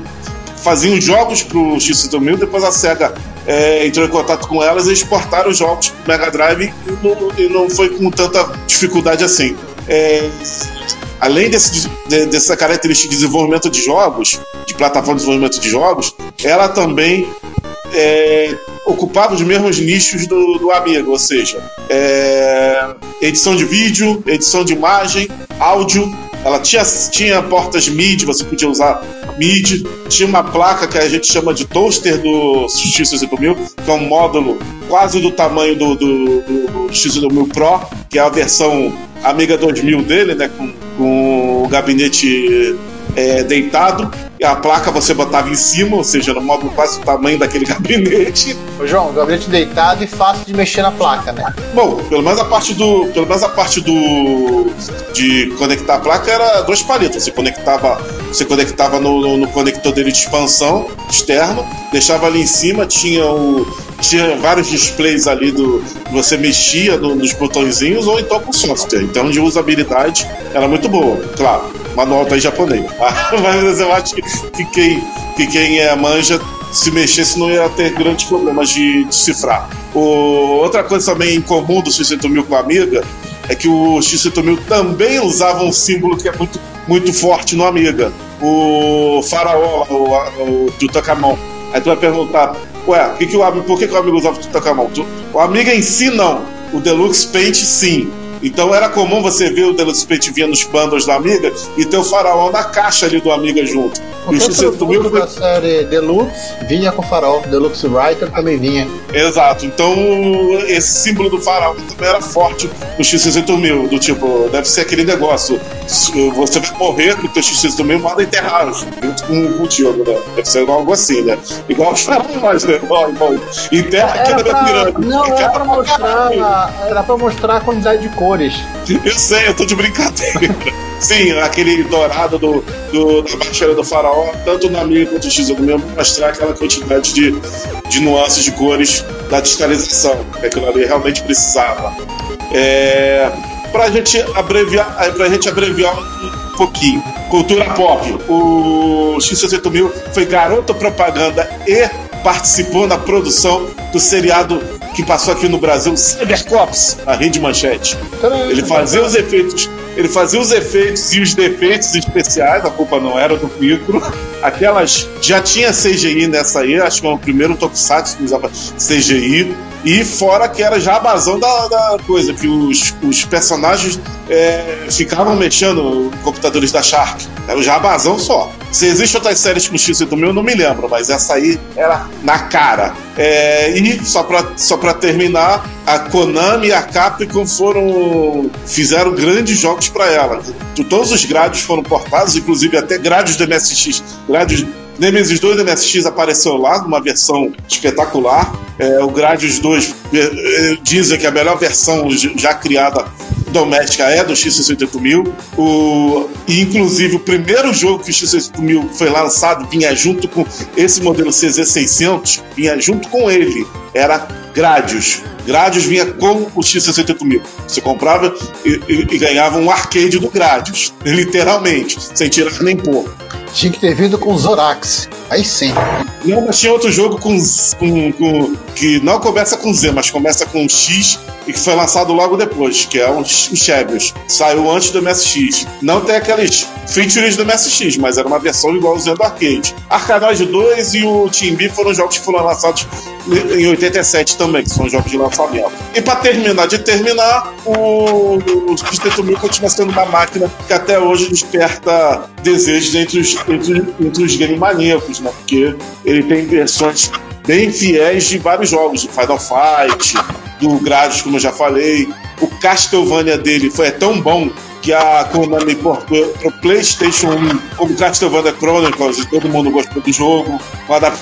faziam jogos para o X6000, depois a SEGA é, entrou em contato com elas e exportaram os jogos para o Mega Drive e não, e não foi com tanta dificuldade assim. É, além desse, de, dessa característica de desenvolvimento de jogos, de plataforma de desenvolvimento de jogos, ela também é, ocupava os mesmos nichos do, do ou seja, é, edição de vídeo, edição de imagem, áudio. Ela tinha, tinha portas MIDI, você podia usar MIDI. Tinha uma placa que a gente chama de toaster do X6000, que é um módulo quase do tamanho do, do, do, do X6000 Pro, que é a versão Amiga 2000 dele, né, com, com o gabinete é, deitado a placa você botava em cima, ou seja, no módulo quase o tamanho daquele gabinete. Ô João, gabinete deitado e fácil de mexer na placa, né? Bom, pelo menos a parte do. Pelo menos a parte do. de conectar a placa era dois palitos. Você conectava. Você conectava no, no, no conector dele de expansão externo, deixava ali em cima, tinha o. Tinha vários displays ali do. Você mexia no, nos botõezinhos ou então com software. Então de usabilidade era muito boa, claro manual tá em japonês. Mas eu acho que, que, quem, que quem é manja, se mexesse, não ia ter grandes problemas de decifrar. Outra coisa também em comum do X8000 com a Amiga é que o X8000 também usava um símbolo que é muito, muito forte no Amiga. O faraó, o, o. Aí tu vai perguntar, ué, que que o, por que, que o Amiga usava o Tutankhamon? O Amiga em si não. O Deluxe Paint sim. Então era comum você ver o Deluxe Paint vinha nos bundles da Amiga e ter o faraó na caixa ali do Amiga junto. O produto da série Deluxe vinha com farol, Deluxe Writer também vinha. Exato, então esse símbolo do farol também era forte no X68000, do tipo, deve ser aquele negócio, você vai morrer com o teu X68000 manda enterrar junto com, o Diogo, né? Deve ser algo assim, né? Igual os faróis, né? Igual, igual, enterra aqui na minha pirâmide. Não, era pra, mostrar, era pra mostrar a quantidade de cores. Eu sei, eu tô de brincadeira. Sim, aquele dourado do, do, da baixeira do faraó, tanto na minha quanto no X do mesmo, mostrar aquela quantidade de, de nuances de cores da digitalização, que aquilo ali realmente precisava. É, pra gente abreviar, pra gente abreviar um pouquinho. Cultura pop. O X68000 foi garoto propaganda e participou na produção do seriado que passou aqui no Brasil, Cybercops, a rede manchete. Ele fazia os efeitos ele fazia os efeitos e os defeitos especiais, a culpa não era do micro. Aquelas. Já tinha CGI nessa aí, acho que é o primeiro Tokusatsu que usava CGI. E fora que era já a bazão da, da coisa, que os, os personagens é, ficavam mexendo computadores da Sharp. Era o jabazão só. Se existem outras séries com X do meu, eu não me lembro, mas essa aí era na cara. É, e só pra, só pra terminar, a Konami e a Capcom foram. fizeram grandes jogos para ela. Todos os grades foram portados, inclusive até grades do MSX, grades Nemesis 2 do MSX apareceu lá, numa versão espetacular. É, o Gradius 2 é, é, dizem que a melhor versão já criada doméstica é do X68000. O, inclusive o primeiro jogo que o X68000 foi lançado vinha junto com esse modelo CZ600, vinha junto com ele. Era Gradius. Gradius vinha com o X68000. Você comprava e, e, e, ganhava um arcade do Gradius, literalmente, sem tirar nem pôr. Tinha que ter vindo com Zorax. Aí sim. Não, mas tinha outro jogo com, com, com- que não começa com Z, mas começa com X e que foi lançado logo depois, que é o, o Chebios. Saiu antes do MSX. Não tem aqueles features do MSX, mas era uma versão igualzinha do arcade. Arkanoid 2 e o Team B foram jogos que foram lançados em 87 também, que são jogos de lançamento. E para terminar de terminar, o, o System 1000 continua sendo uma máquina que até hoje desperta desejos entre os, entre, entre os game maníacos, né? Porque ele tem versões bem fiéis de vários jogos, de Final Fight, do Gradius, como eu já falei. O Castlevania dele foi tão bom que a Konami portou pro PlayStation 1 como Castlevania Chronicles todo mundo gostou do jogo,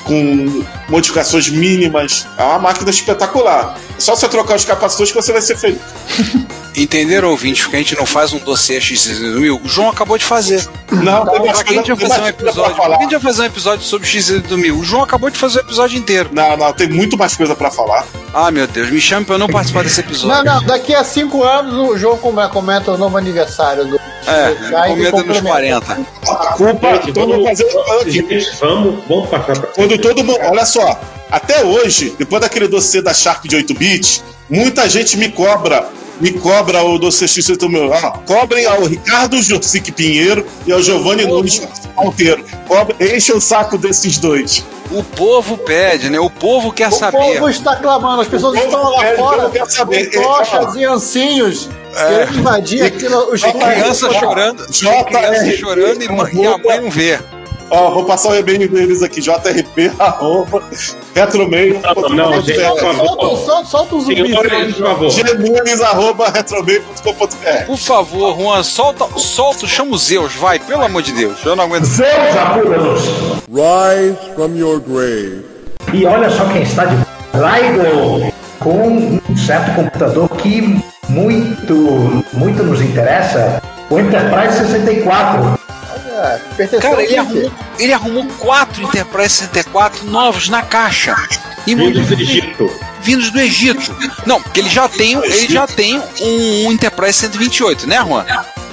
com modificações mínimas. É uma máquina espetacular. É só você trocar os capacitores que você vai ser feliz. Entenderam, ouvintes, que a gente não faz um dossiê X1000? O João acabou de fazer. Não, tem mais Pra que a gente vai fazer um episódio? Pra vai fazer um episódio sobre X1000? O João acabou de fazer o episódio inteiro. Não, não, tem muito mais coisa pra falar. Ah, meu Deus, me chame pra eu não participar desse episódio. Não, não, daqui a cinco anos o João come- comenta o novo aniversário do. É, Já comenta nos complementa. 40. A culpa, Gente, todo mundo vamos, fazer. gente, vamos, vamos passar pra. Quando todo mundo. Olha só, até hoje, depois daquele dossiê da Sharp de 8 bits, muita gente me cobra. Me cobra o dossiê X8000. Ah, cobrem ao Ricardo Josic Pinheiro e ao Giovanni Nunes Monteiro. Cobrem, enchem o saco desses dois. O povo pede, né? O povo quer O saber. povo está clamando, as pessoas O estão lá o fora povo quer saber. com tochas e ancinhos querendo invadir aquilo, os Criança chorando, J- criança chorando e, ma- e a mãe não vê. Ó, vou passar o e-mail deles aqui, jrp, arroba, retromeio, Não, gente, por Solta, favor. solta, solta zumbi. Senhores, por favor. gnunes, arroba. Por favor, Juan, solta, solta, chama os Zeus, vai, pelo amor de Deus. Eu não aguento. Zeus apura-nos! Rise from your grave. E olha só quem está de Raigo com um certo computador que muito, muito nos interessa, o Enterprise 64. Cara, ele arrumou, ele arrumou quatro Enterprise 64 novos na caixa. E Vindos do Egito. vindos do Egito. Não, porque ele já tem, ele já tem um, um Enterprise 128, né, Juan?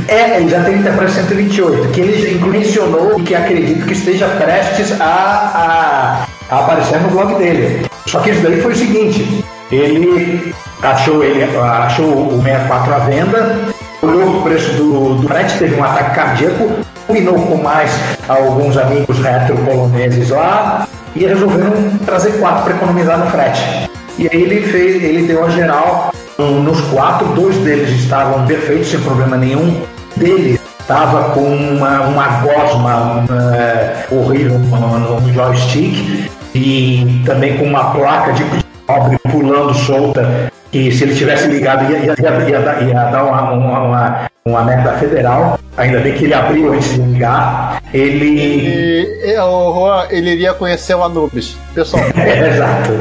É, ele já tem o Enterprise 128, que ele mencionou e que acredito que esteja prestes a, a, a aparecer no blog dele. Só que isso daí foi o seguinte, ele achou, ele achou o 64 à venda, olhou o preço do, do frete, teve um ataque cardíaco, combinou com mais alguns amigos retro poloneses lá e resolveram trazer quatro para economizar no frete. E aí ele fez, ele deu a geral um, nos quatro, dois deles estavam perfeitos, sem problema nenhum. Dele estava com uma, uma gosma uma, horrível no, no joystick e também com uma placa de cobre pulando solta, que se ele tivesse ligado ia, ia, ia, ia dar uma, uma, uma, merda federal. Ainda bem que ele abriu antes de ligar. Ele. E, o Juan, ele iria conhecer o Anubis. Pessoal, É, exato.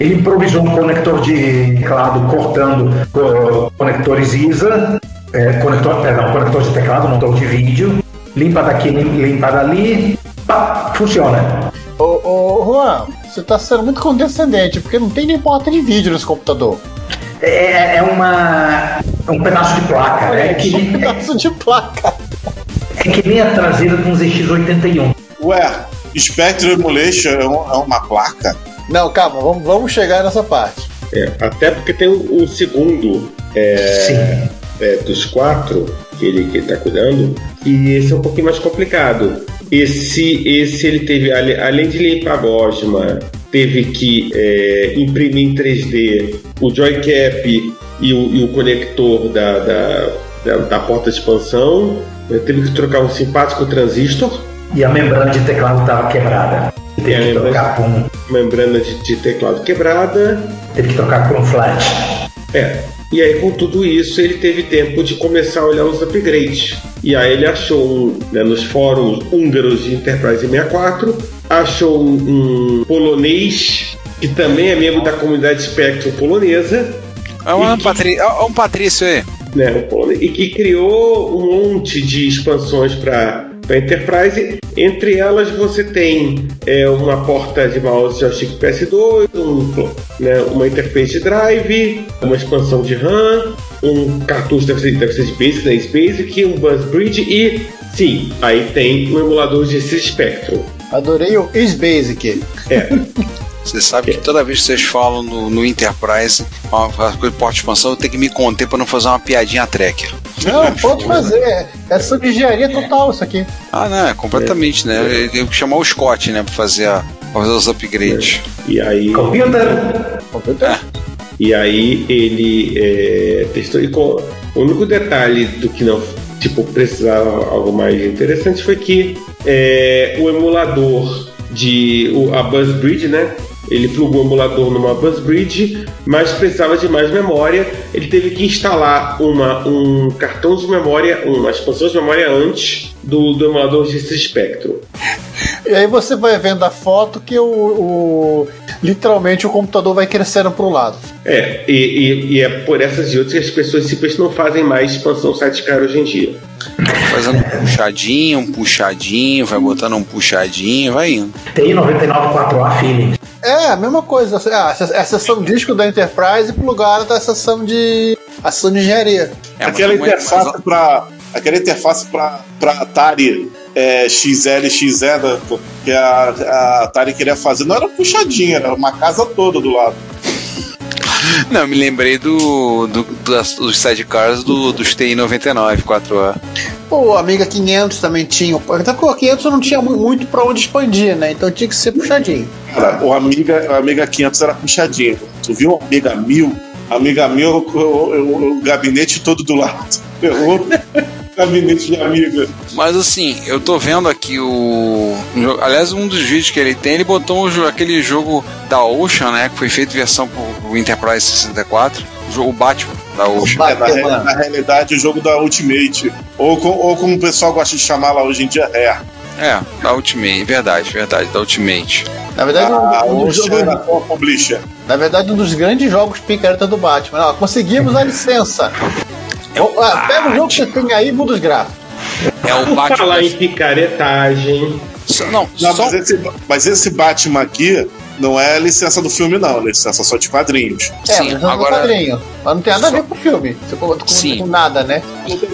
Ele improvisou um conector de teclado cortando co- conectores ISA, é, conector, perdão, conector de teclado, não de vídeo, limpa daqui, lim- limpa dali, pá, funciona. ô, ô, Juan, você tá sendo muito condescendente, porque não tem nem porta de vídeo nesse computador. É, é uma, é um pedaço de placa, é que, um pedaço de placa. é que nem a traseira de um ZX81. Ué, Spectrum Emulation é, um- é uma placa? Não, calma, vamos, vamos chegar nessa parte. É, até porque tem o, o segundo Sim. é, dos quatro que ele, que ele tá cuidando, e esse é um pouquinho mais complicado. Esse, esse ele teve, além de limpar a gosma, teve que é, imprimir em 3D o joy cap e o, e o conector da, da, da, da porta de expansão, né, teve que trocar um simpático transistor, E a membrana de teclado estava quebrada. Teve É, que trocar por um, membrana de, de teclado quebrada, teve que trocar por um flat. É. E aí, com tudo isso, ele teve tempo de começar a olhar os upgrades. E aí, ele achou um, né, nos fóruns húngaros de Enterprise 64, achou um, um polonês que também é membro da comunidade Spectrum polonesa, É um, que- patri... é um Patrício aí. né, e que criou um monte de expansões para Enterprise. Entre elas, você tem é, uma porta de mouse joystick PS2, um, né, uma interface de drive, uma expansão de RAM, um cartucho deve ser, deve ser de Basic, né, Basic, um Bus Bridge e Sim, aí tem o emulador de Spectrum. Adorei o Is Basic. É. Você sabe que toda vez que vocês falam no, no Enterprise, uma coisa de porta expansão, eu tenho que me conter pra não fazer uma piadinha tracker. Não, pode fazer. É sobre engenharia total isso aqui. Ah, não, é completamente, né? Eu tenho que chamar o Scott, né, pra fazer, a, pra fazer os upgrades. E aí. Computer! Computer. E aí ele é, testou. E com, o único detalhe do que não tipo, precisava algo mais interessante foi que é, o emulador de o, a Buzz Bridge, né? Ele plugou o emulador numa Buzz Bridge, mas precisava de mais memória. Ele teve que instalar uma, um cartão de memória, uma expansão de memória antes do, do emulador de Spectrum. E aí você vai vendo a foto que o, o- literalmente o computador vai crescendo pro lado. É, e, e- e é por essas e outras que as pessoas simplesmente não fazem mais expansão sidecar hoje em dia. Fazendo um puxadinho, um puxadinho, vai botando um puxadinho, vai indo. TI 99.4A Feelings. É, a mesma coisa. Ah, a, seção disco da Enterprise plugada da seção de. a seção de engenharia. É, aquela é- interface para aquela interface para Atari é, XL XZ né, que a, a Atari queria fazer não era puxadinha, era uma casa toda do lado. Não, eu me lembrei do, do, das- dos sidecars do, dos TI 99 4A. Pô, o Amiga 500 também tinha. Até porque o 500 não tinha mu- muito pra onde expandir, né? Então tinha que ser puxadinho. Cara, o Amiga, o Amiga 500 era puxadinho. Tu viu o Amiga 1000? Amiga 1000, o, o- o- o gabinete todo do lado. Ferrou. Gabinete de Amiga. Mas assim, eu tô vendo aqui o. Aliás, um dos vídeos que ele tem, ele botou um aquele jogo da Ocean, né? Que foi feito versão pro, Enterprise 64. O jogo Batman da Ocean. É, na, na realidade, o jogo da Ultimate. Ou, com- ou como o pessoal gosta de chamar lá hoje em dia, é. É, da Ultimate, verdade, verdade, da Ultimate. Na verdade, A um, um dos jogos- Publisher. na verdade, um dos grandes jogos picareta do Batman. Ó, conseguimos a licença. Ó, ah, pega o jogo que você tem aí e muda os gráficos. É o Batman. falar em picaretagem, Só- Não, Não, só, mas, esse, mas esse Batman aqui não é licença do filme, não. É licença só de quadrinhos. É, Sim, mas não agora- agora... quadrinho. Mas não tem nada a ver com o filme. Você com, com, Sim. com nada, né?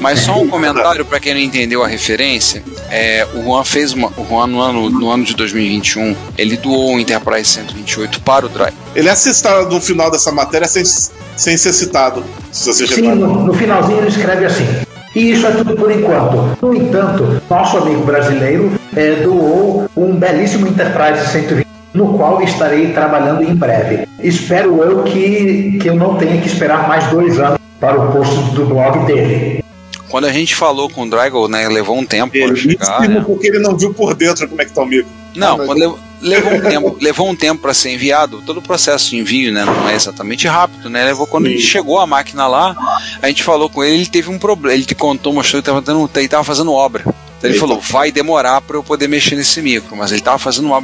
mas só um comentário pra quem não entendeu a referência. É, o Juan fez uma. O Juan, no ano, no ano de 2021, ele doou o Enterprise 128 para o Drive. Ele é citado no final dessa matéria sem, sem ser citado. Se você Sim, no, no finalzinho ele escreve assim. E isso é tudo por enquanto. No entanto, nosso amigo brasileiro eh, doou um belíssimo Enterprise 120, no qual estarei trabalhando em breve. Espero eu que, que eu não tenha que esperar mais dois anos para o post do blog dele. Quando a gente falou com o Drago, né, levou um tempo para Ele chegar. mesmo Né? porque ele não viu por dentro como é que tá o amigo. Não, Ah, quando lev- levou um tempo, levou um tempo para ser enviado. Todo o processo de envio, né, não é exatamente rápido, né? Levou quando a gente Sim. chegou a máquina lá, a gente falou com ele, ele teve um problema, ele te contou, mostrou que ele estava dando, ele tava fazendo obra. Ele Eita. falou, vai demorar para eu poder mexer nesse micro, mas ele tava fazendo uma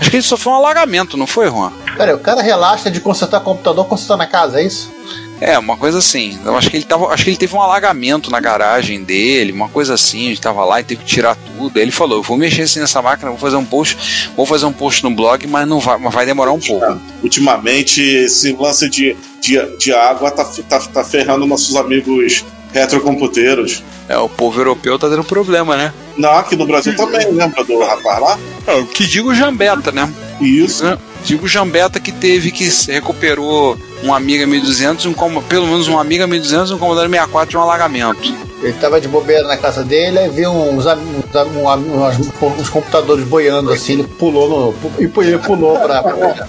Acho que ele sofreu um alagamento, não foi, Juan? Pera aí, o cara relaxa de consertar computador, consertar na casa, é isso? É, uma coisa assim. Eu acho que ele tava, acho que ele teve um alagamento na garagem dele, uma coisa assim, a gente tava lá e teve que tirar tudo. Aí ele falou: "Eu vou mexer assim nessa máquina, vou fazer um post, vou fazer um post no blog, mas não vai, mas vai demorar um pouco". Ultimamente, esse lance de, de, de água tá, tá, tá ferrando nossos amigos retrocomputeiros. É, o povo europeu tá tendo problema, né? Não, aqui no Brasil também, lembra do rapaz lá? É, o que digo o Jambeta, né? Isso. Né? Digo o Jambeta que teve que se recuperou um Amiga 1200, um, pelo menos um Amiga 1200 e um Commodore 64 de um alagamento. Ele tava de bobeira na casa dele, aí viu uns, uns, uns- uns computadores boiando assim, ele pulou no. E ele pulou pra. pra-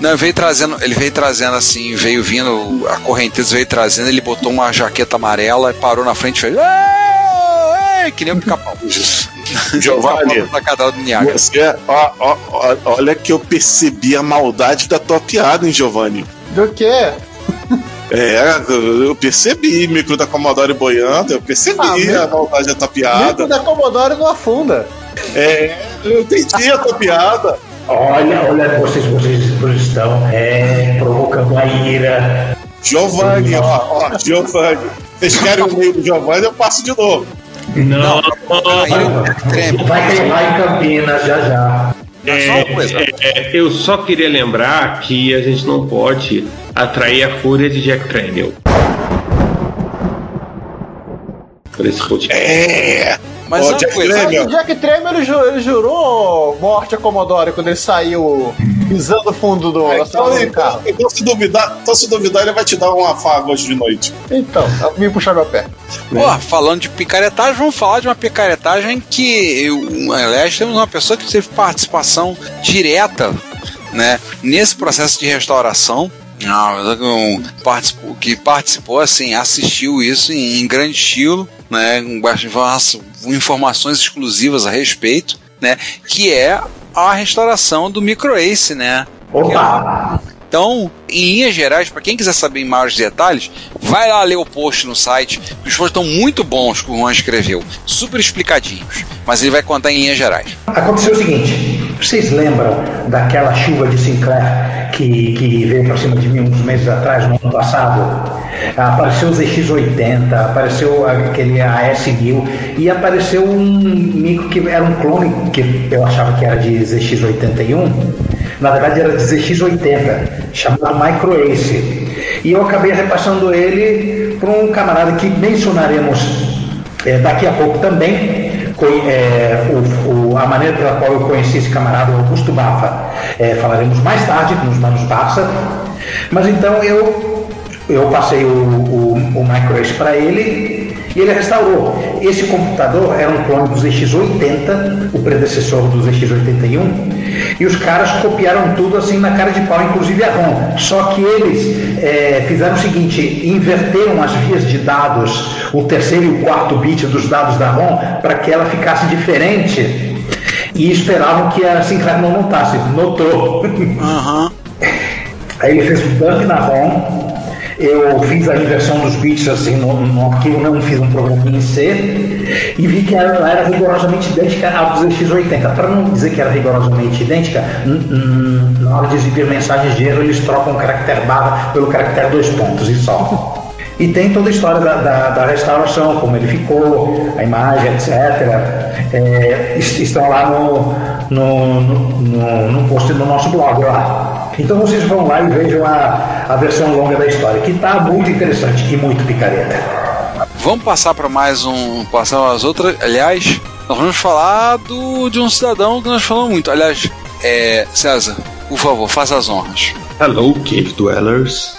Não, ele veio trazendo, ele veio trazendo assim, veio vindo, a correnteza veio trazendo, ele botou uma jaqueta amarela e parou na frente e fez. Que nem um pica-pau. Giovanni, você, ó, ó, ó, olha que eu percebi a maldade da tua piada, hein, Giovanni? Do quê? É, eu percebi, micro da Commodore boiando, eu percebi Ah, a maldade da tua piada. da Commodore não afunda. É, eu entendi a tua piada. Olha, olha, vocês, vocês, vocês estão é, provocando a ira. Giovanni, ó, ó, Giovanni. Vocês querem o meio do Giovanni, eu passo de novo. Não, ele treme. vai ter lá em Campinas já já. É só uma coisa. é, eu só queria lembrar que a gente não pode atrair a fúria de Jack Tramiel. Por esse podcast. É, Mas Ô, Jack coisa, Tramiel. O Jack Tramiel ele, ju- ele jurou morte a Commodore quando ele saiu pisando o fundo do, da Então, do então, carro. então, se duvidar, então, se duvidar, ele vai te dar um afago hoje de noite. Então, vim puxar meu pé. Pô, falando de picaretagem, vamos falar de uma picaretagem que, eu, aliás, temos uma pessoa que teve participação direta, né, nesse processo de restauração. Ah, é que um participou, que participou, assim, assistiu isso em, em grande estilo, né, com bastante informações exclusivas a respeito, né, que é a restauração do Micro Ace, né, Opa! Então, em linhas gerais, para quem quiser saber maiores detalhes, vai lá ler o post no site, que os posts estão muito bons que o Juan escreveu, super explicadinhos, mas ele vai contar em linhas gerais. Aconteceu o seguinte, vocês lembram daquela chuva de Sinclair que, que veio para cima de mim uns meses atrás, no ano passado? Apareceu o ZX80, apareceu aquele AS1000 e apareceu um micro que era um clone que eu achava que era de ZX81, na verdade era de ZX80, chamado Micro Ace. E eu acabei repassando ele para um camarada que mencionaremos é, daqui a pouco também, é, o- o- a maneira pela qual eu conheci esse camarada, Augusto Bafa, é, falaremos mais tarde nos Manos Barça. Mas então eu, eu passei o, o, o para ele e ele restaurou. Esse computador era um clone do ZX80, o predecessor do ZX81, e os caras copiaram tudo assim na cara de pau, inclusive a ROM. Só que eles é, fizeram o seguinte: inverteram as vias de dados, o terceiro e o quarto bit dos dados da ROM, para que ela ficasse diferente. E esperavam que a Sinclair não notasse. Notou. Aham. Aí ele fez um dump na ROM. Eu fiz a inversão dos bits assim no, no arquivo, não fiz um programinha em C e vi que ela era rigorosamente idêntica à do ZX80. Para não dizer que era rigorosamente idêntica, na hora de exibir mensagens de erro eles trocam o caractere barra pelo caractere dois pontos e só. E tem toda a história da, da- da restauração, como ele ficou, a imagem, etc. É, est- estão lá no, no, no, no post do nosso blog lá. Então vocês vão lá e vejam a, a versão longa da história, que está muito interessante e muito picareta. Vamos passar para mais um. Passar as outras. Aliás, nós vamos falar do, de um cidadão que nós falamos muito. Aliás, é, César, por favor, faça as honras. Hello, Cave Dwellers.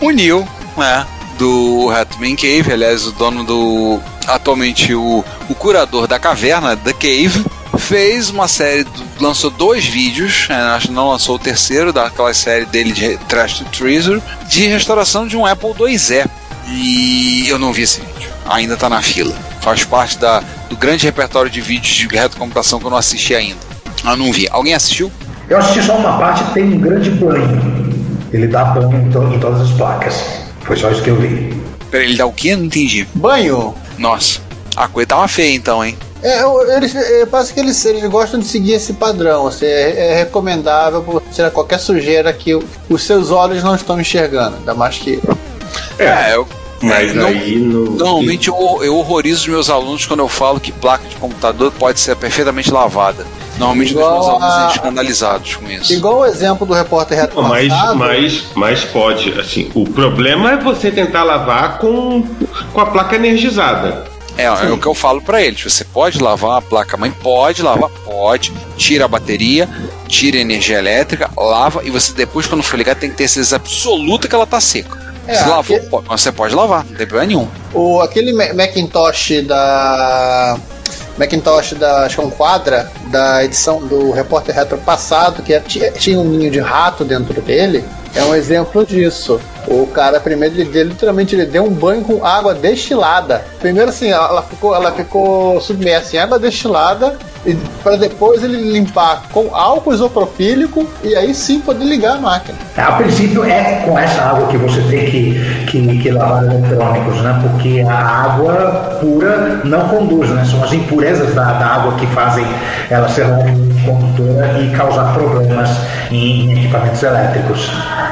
O Neil, né? Do Hatman Cave, aliás, o dono do. Atualmente o, o curador da caverna, The Cave, fez uma série, lançou dois vídeos, né, acho que não lançou o terceiro, daquela série dele de Trash to Treasure, de restauração de um Apple IIe. E eu não vi esse vídeo, ainda tá na fila. Faz parte da, do grande repertório de vídeos de retrocomputação que eu não assisti ainda. Eu não vi. Alguém assistiu? Eu assisti só uma parte, tem um grande banho. Ele dá banho em, to- em todas as placas. Foi só isso que eu vi. Peraí, ele dá o quê? Não entendi. Banho. Nossa, a coisa tava feia então, hein? É, eu- eles, é, parece que eles, eles gostam de seguir esse padrão. Assim, é, é recomendável por tirar qualquer sujeira que o- os seus olhos não estão enxergando. Ainda mais que. É, eu. Mas não- aí no. Normalmente eu, eu horrorizo os meus alunos quando eu falo que placa de computador pode ser perfeitamente lavada. Normalmente os meus alunos a- são escandalizados com isso. Igual o exemplo do repórter reto mas, mas, mas pode, assim, o problema é você tentar lavar com, com a placa energizada. É, é o que eu falo pra eles. Você pode lavar a placa mãe? Pode lavar, pode. Tira a bateria, tira a energia elétrica, lava e você depois, quando for ligar, tem que ter certeza absoluta que ela tá seca. É, Se lavou, aquele- pode, você pode lavar, não tem problema nenhum. o, aquele Ma- Macintosh da. Macintosh da acho que é um quadra da edição do repórter retro passado que tinha, tinha um ninho de rato dentro dele é um exemplo disso o cara primeiro ele literalmente ele deu um banho com água destilada primeiro assim ela ficou ela ficou submersa em água destilada e para depois ele limpar com álcool isopropílico e aí sim poder ligar a máquina A princípio é com essa água que você tem que, que, que lavar eletrônicos, né? Porque a água pura não conduz, né? São as impurezas da, da água que fazem ela ser condutora e causar problemas em, em equipamentos elétricos.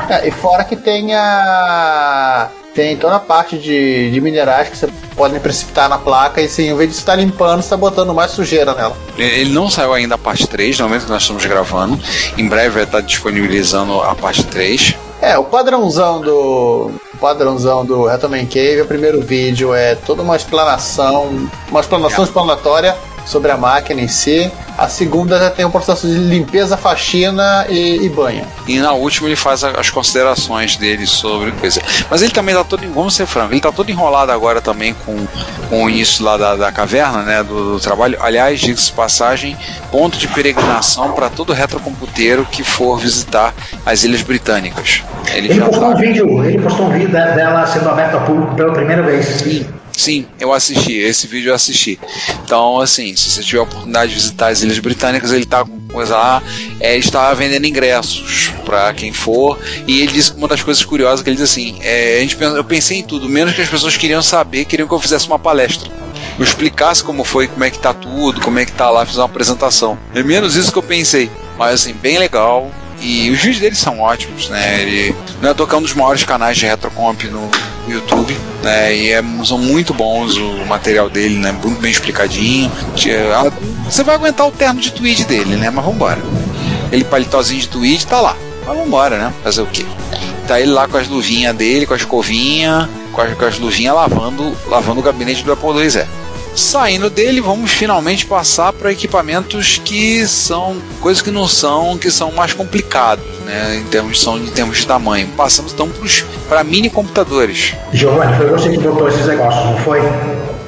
É, e fora que tem a. Tem toda a parte de, de minerais que você podem precipitar na placa e sim, em vez de estar limpando, você está botando mais sujeira nela. Ele não saiu ainda a parte 3, no momento que nós estamos gravando. Em breve vai estar disponibilizando a parte 3. É, o padrãozão do. o padrãozão do Retroman Cave, o primeiro vídeo é toda uma explanação, uma explanação explanatória sobre a máquina em si. A segunda já tem um processo de limpeza, faxina e, e banho. E na última ele faz a- as considerações dele sobre coisa. Mas ele também tá todo, vamos ser franco, ele tá todo enrolado agora também com, com o início lá da, da caverna, né, do, do trabalho. Aliás, diga-se de passagem, ponto de peregrinação para todo retrocomputeiro que for visitar as Ilhas Britânicas. Ele, Ele já postou tá- um vídeo, ele postou um vídeo de- dela sendo aberta ao público pela primeira vez. Sim, sim, eu assisti. Esse vídeo eu assisti. Então, assim, se você tiver a oportunidade de visitar as Ilhas Britânicas, ele tá com coisa lá. É, está vendendo ingressos para quem for. E ele disse uma das coisas curiosas que ele diz assim: é, a gente, eu pensei em tudo, menos que as pessoas queriam saber, queriam que eu fizesse uma palestra. Eu explicasse como foi, como é que tá tudo, como é que tá lá, fiz uma apresentação. É menos isso que eu pensei. Mas assim, bem legal. E os vídeos dele são ótimos, né? Ele não é tocar um dos maiores canais de retrocomp no YouTube, né? E é- são muito bons o material dele, né? Muito bem explicadinho. Tinha- Você vai aguentar o terno de tweed dele, né? Mas vambora. Ele palitozinho de tweed tá lá. Mas vambora, né? Fazer o quê? Tá ele lá com as luvinhas dele, com a escovinha, com as, com as luvinhas lavando, lavando o gabinete do Apple IIe. Saindo dele, vamos finalmente passar para equipamentos que são coisas que não são, que são mais complicados, né? Em termos, são, em termos de tamanho. Passamos então para mini computadores. Giovanni, foi você que botou esses negócios, não foi?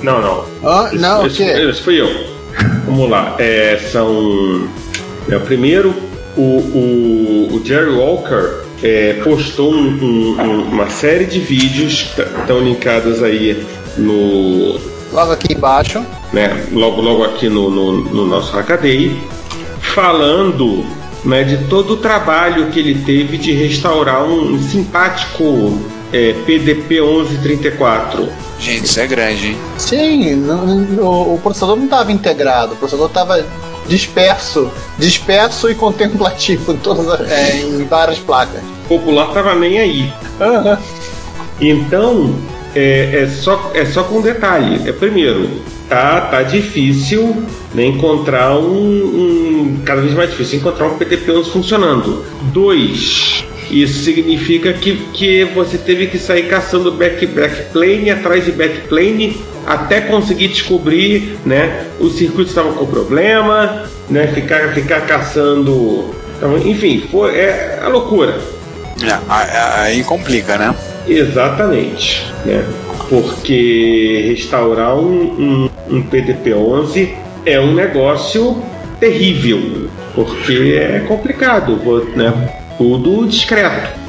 Não, não. Ah, não, o esse, quê? esse fui eu. Vamos lá. É, são. É, o primeiro, o, o, o Jerry Walker é, postou um- um- um- uma série de vídeos que estão linkados aí no. Logo aqui embaixo. Né, logo, logo aqui no, no, no nosso Hackaday, falando né, de todo o trabalho que ele teve de restaurar um simpático é, PDP 1134. Gente, isso é grande, hein? Sim, o, o processador não estava integrado, o processador estava disperso, disperso e contemplativo em, todas as- é, em várias placas. O popular tava nem aí. Aham. Então, é, é só, é só com detalhe. É, primeiro, tá, tá difícil né, encontrar um, um- Cada vez mais difícil encontrar um PTP-11 funcionando. Dois, isso significa que, que você teve que sair caçando back, backplane atrás de backplane até conseguir descobrir né, os circuitos estavam com problema, né, ficar, ficar caçando. Então, enfim, foi, é a loucura. É, aí complica, né? Exatamente, né? Porque restaurar um, um, um PDP-11 é um negócio terrível, porque é complicado, né? Tudo discreto.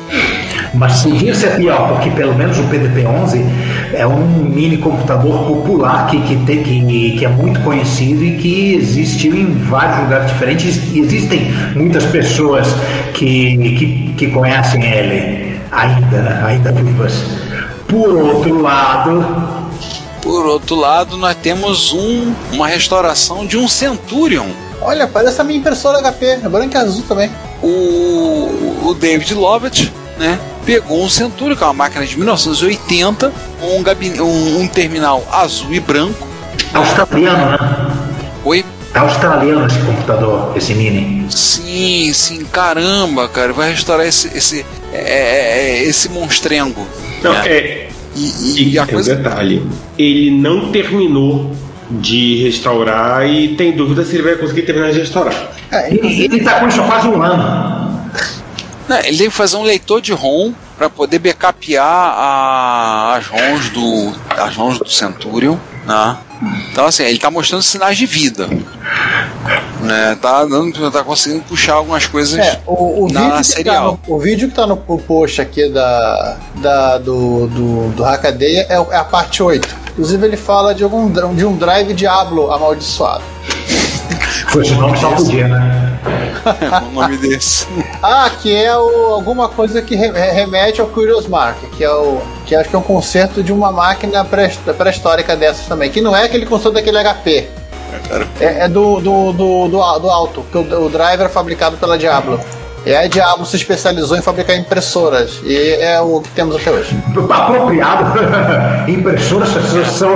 Mas podia ser pior, porque pelo menos o PDP-11 é um mini computador popular que, que, tem, que, que é muito conhecido e que existiu em vários lugares diferentes e existem muitas pessoas que, que, que conhecem ele ainda, ainda vivas. Por outro lado, Por outro lado, nós temos um, uma restauração de um Centurion. Olha, parece a minha impressora HP, é branca e azul também. O, o David Lovett, né? Pegou um Centurion, que é uma máquina de 1980, um, gabine, um, um terminal azul e branco. australiano, né? Oi? É australiano esse computador, esse mini. Sim, sim, caramba, cara, vai restaurar esse esse é, é, é, esse monstrengo. Não, né? é. E, E e a tem um coisa detalhe: ele não terminou de restaurar e tem dúvida se ele vai conseguir terminar de restaurar. É, Ele, ele tá com isso há quase um ano. Não, ele tem que fazer um leitor de ROM para poder backupear a- as ROMs do as ROMs do Centurion, né? Então assim, ele tá mostrando sinais de vida. Né? Tá dando, tá conseguindo puxar algumas coisas É, o, o na vídeo que tá serial. no, o vídeo que tá no o post aqui da, da, do, do, do Hackaday é, o- é a parte 8. Inclusive ele fala de, algum, de um drive Diablo amaldiçoado. Foi esse nome só podia, né? O nome desse. Ah, que é o, alguma coisa que re- remete ao Curious Mark, que é o que acho que é um conserto de uma máquina pré- pré-histórica dessas também, que não é aquele conserto daquele HP. É, é do, do, do, do, al- do alto, que o, o driver é fabricado pela Diablo. E a Diablo se especializou em fabricar impressoras. E é o que temos até hoje. Apropriado. Impressoras são.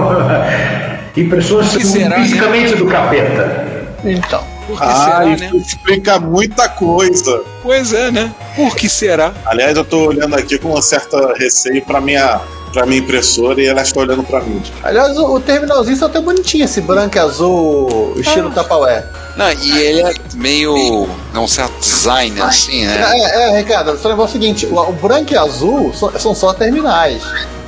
Impressoras que são será, né? fisicamente do capeta. Então. Por que Ah, será, isso né? explica muita coisa. Pois é, né? Por que será? Aliás, eu tô olhando aqui com uma certa receio pra minha, pra minha impressora e ela está olhando pra mim. Aliás, o, o terminalzinho só tá bonitinho, esse branco e azul, estilo Ah. Tupperware. Não, e ele é meio. É um certo design, assim, né? É, é, Ricardo, só lembrar o seguinte: o, o branco e azul são, são só terminais.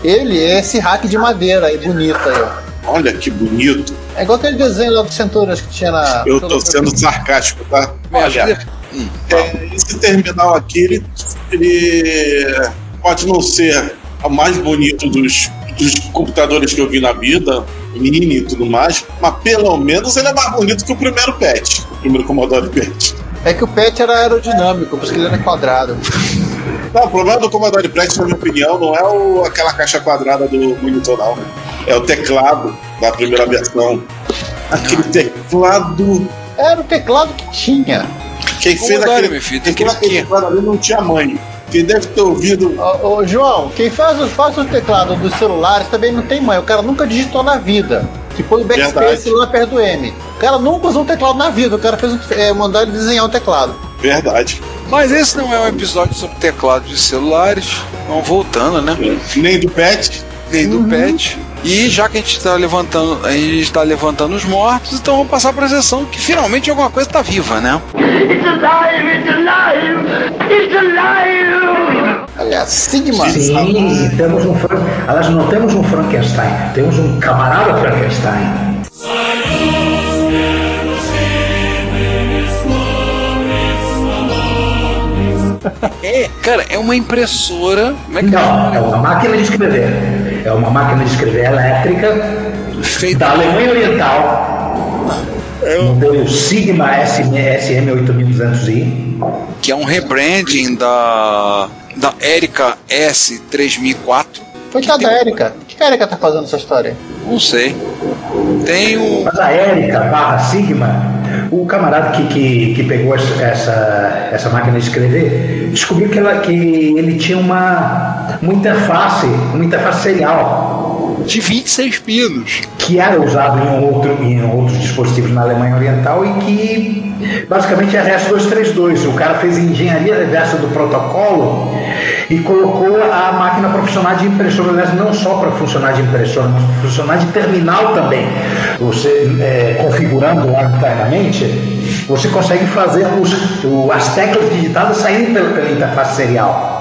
Ele é esse hack de madeira aí, bonito aí, ó. Olha que bonito. É igual aquele desenho lá do Centuras que tinha na. Eu tô sendo sarcástico, tá? Olha, é, esse terminal aqui, ele, ele pode não ser o mais bonito dos, dos computadores que eu vi na vida, mini e tudo mais, mas pelo menos ele é mais bonito que o primeiro PET, o primeiro Commodore PET. É que o pet era aerodinâmico, por isso que ele era quadrado. Não, o problema do Commodore PET, na minha opinião, não é o, aquela caixa quadrada do monitor, não. É o teclado da primeira versão. Aquele teclado. Era o teclado que tinha. Quem fez Commodore, aquele, meu filho, quem fez que- aquele teclado ali não tinha mãe. Quem deve ter ouvido. Ô, ô, João, quem faz, o- faz o teclado dos celulares também não tem mãe. O cara nunca digitou na vida. Que põe o backspace Verdade. lá perto do M. O cara nunca usou um teclado na vida. O cara fez um, é, mandar ele desenhar um teclado. Verdade. Mas esse não é um episódio sobre teclado de celulares. Vamos voltando, né? Nem do PET. Nem do pet. E já que a gente está levantando, a gente está levantando os mortos, então vamos passar para a sessão que finalmente alguma coisa está viva, né? Olha, Sigma. Sim, temos um Fran... Aliás, não temos um Frankenstein, temos um camarada Frankenstein. É, cara, é uma impressora. Como é que Não, é uma máquina de escrever. É uma máquina de escrever elétrica Feita- da Alemanha Oriental. Modelo Sigma SM, SM8200i. que é um rebranding da da Erika S3004. Coitada da Erika. O que a Erika tá fazendo essa história? Não sei. Tem o Mas a Érica barra Sigma, o camarada que, que, que pegou essa, essa, máquina de escrever, descobriu que, ela, que ele tinha uma, uma interface, uma interface serial, de 26 pinos. que era usado em, um outro, em outros dispositivos na Alemanha Oriental e que basicamente é RS-232. O cara fez engenharia reversa do protocolo e colocou a máquina para funcionar de impressora, aliás, não só para funcionar de impressora, mas para funcionar de terminal também. Você é, configurando lá internamente, você consegue fazer os, o- as teclas digitadas saindo pela, pela interface serial.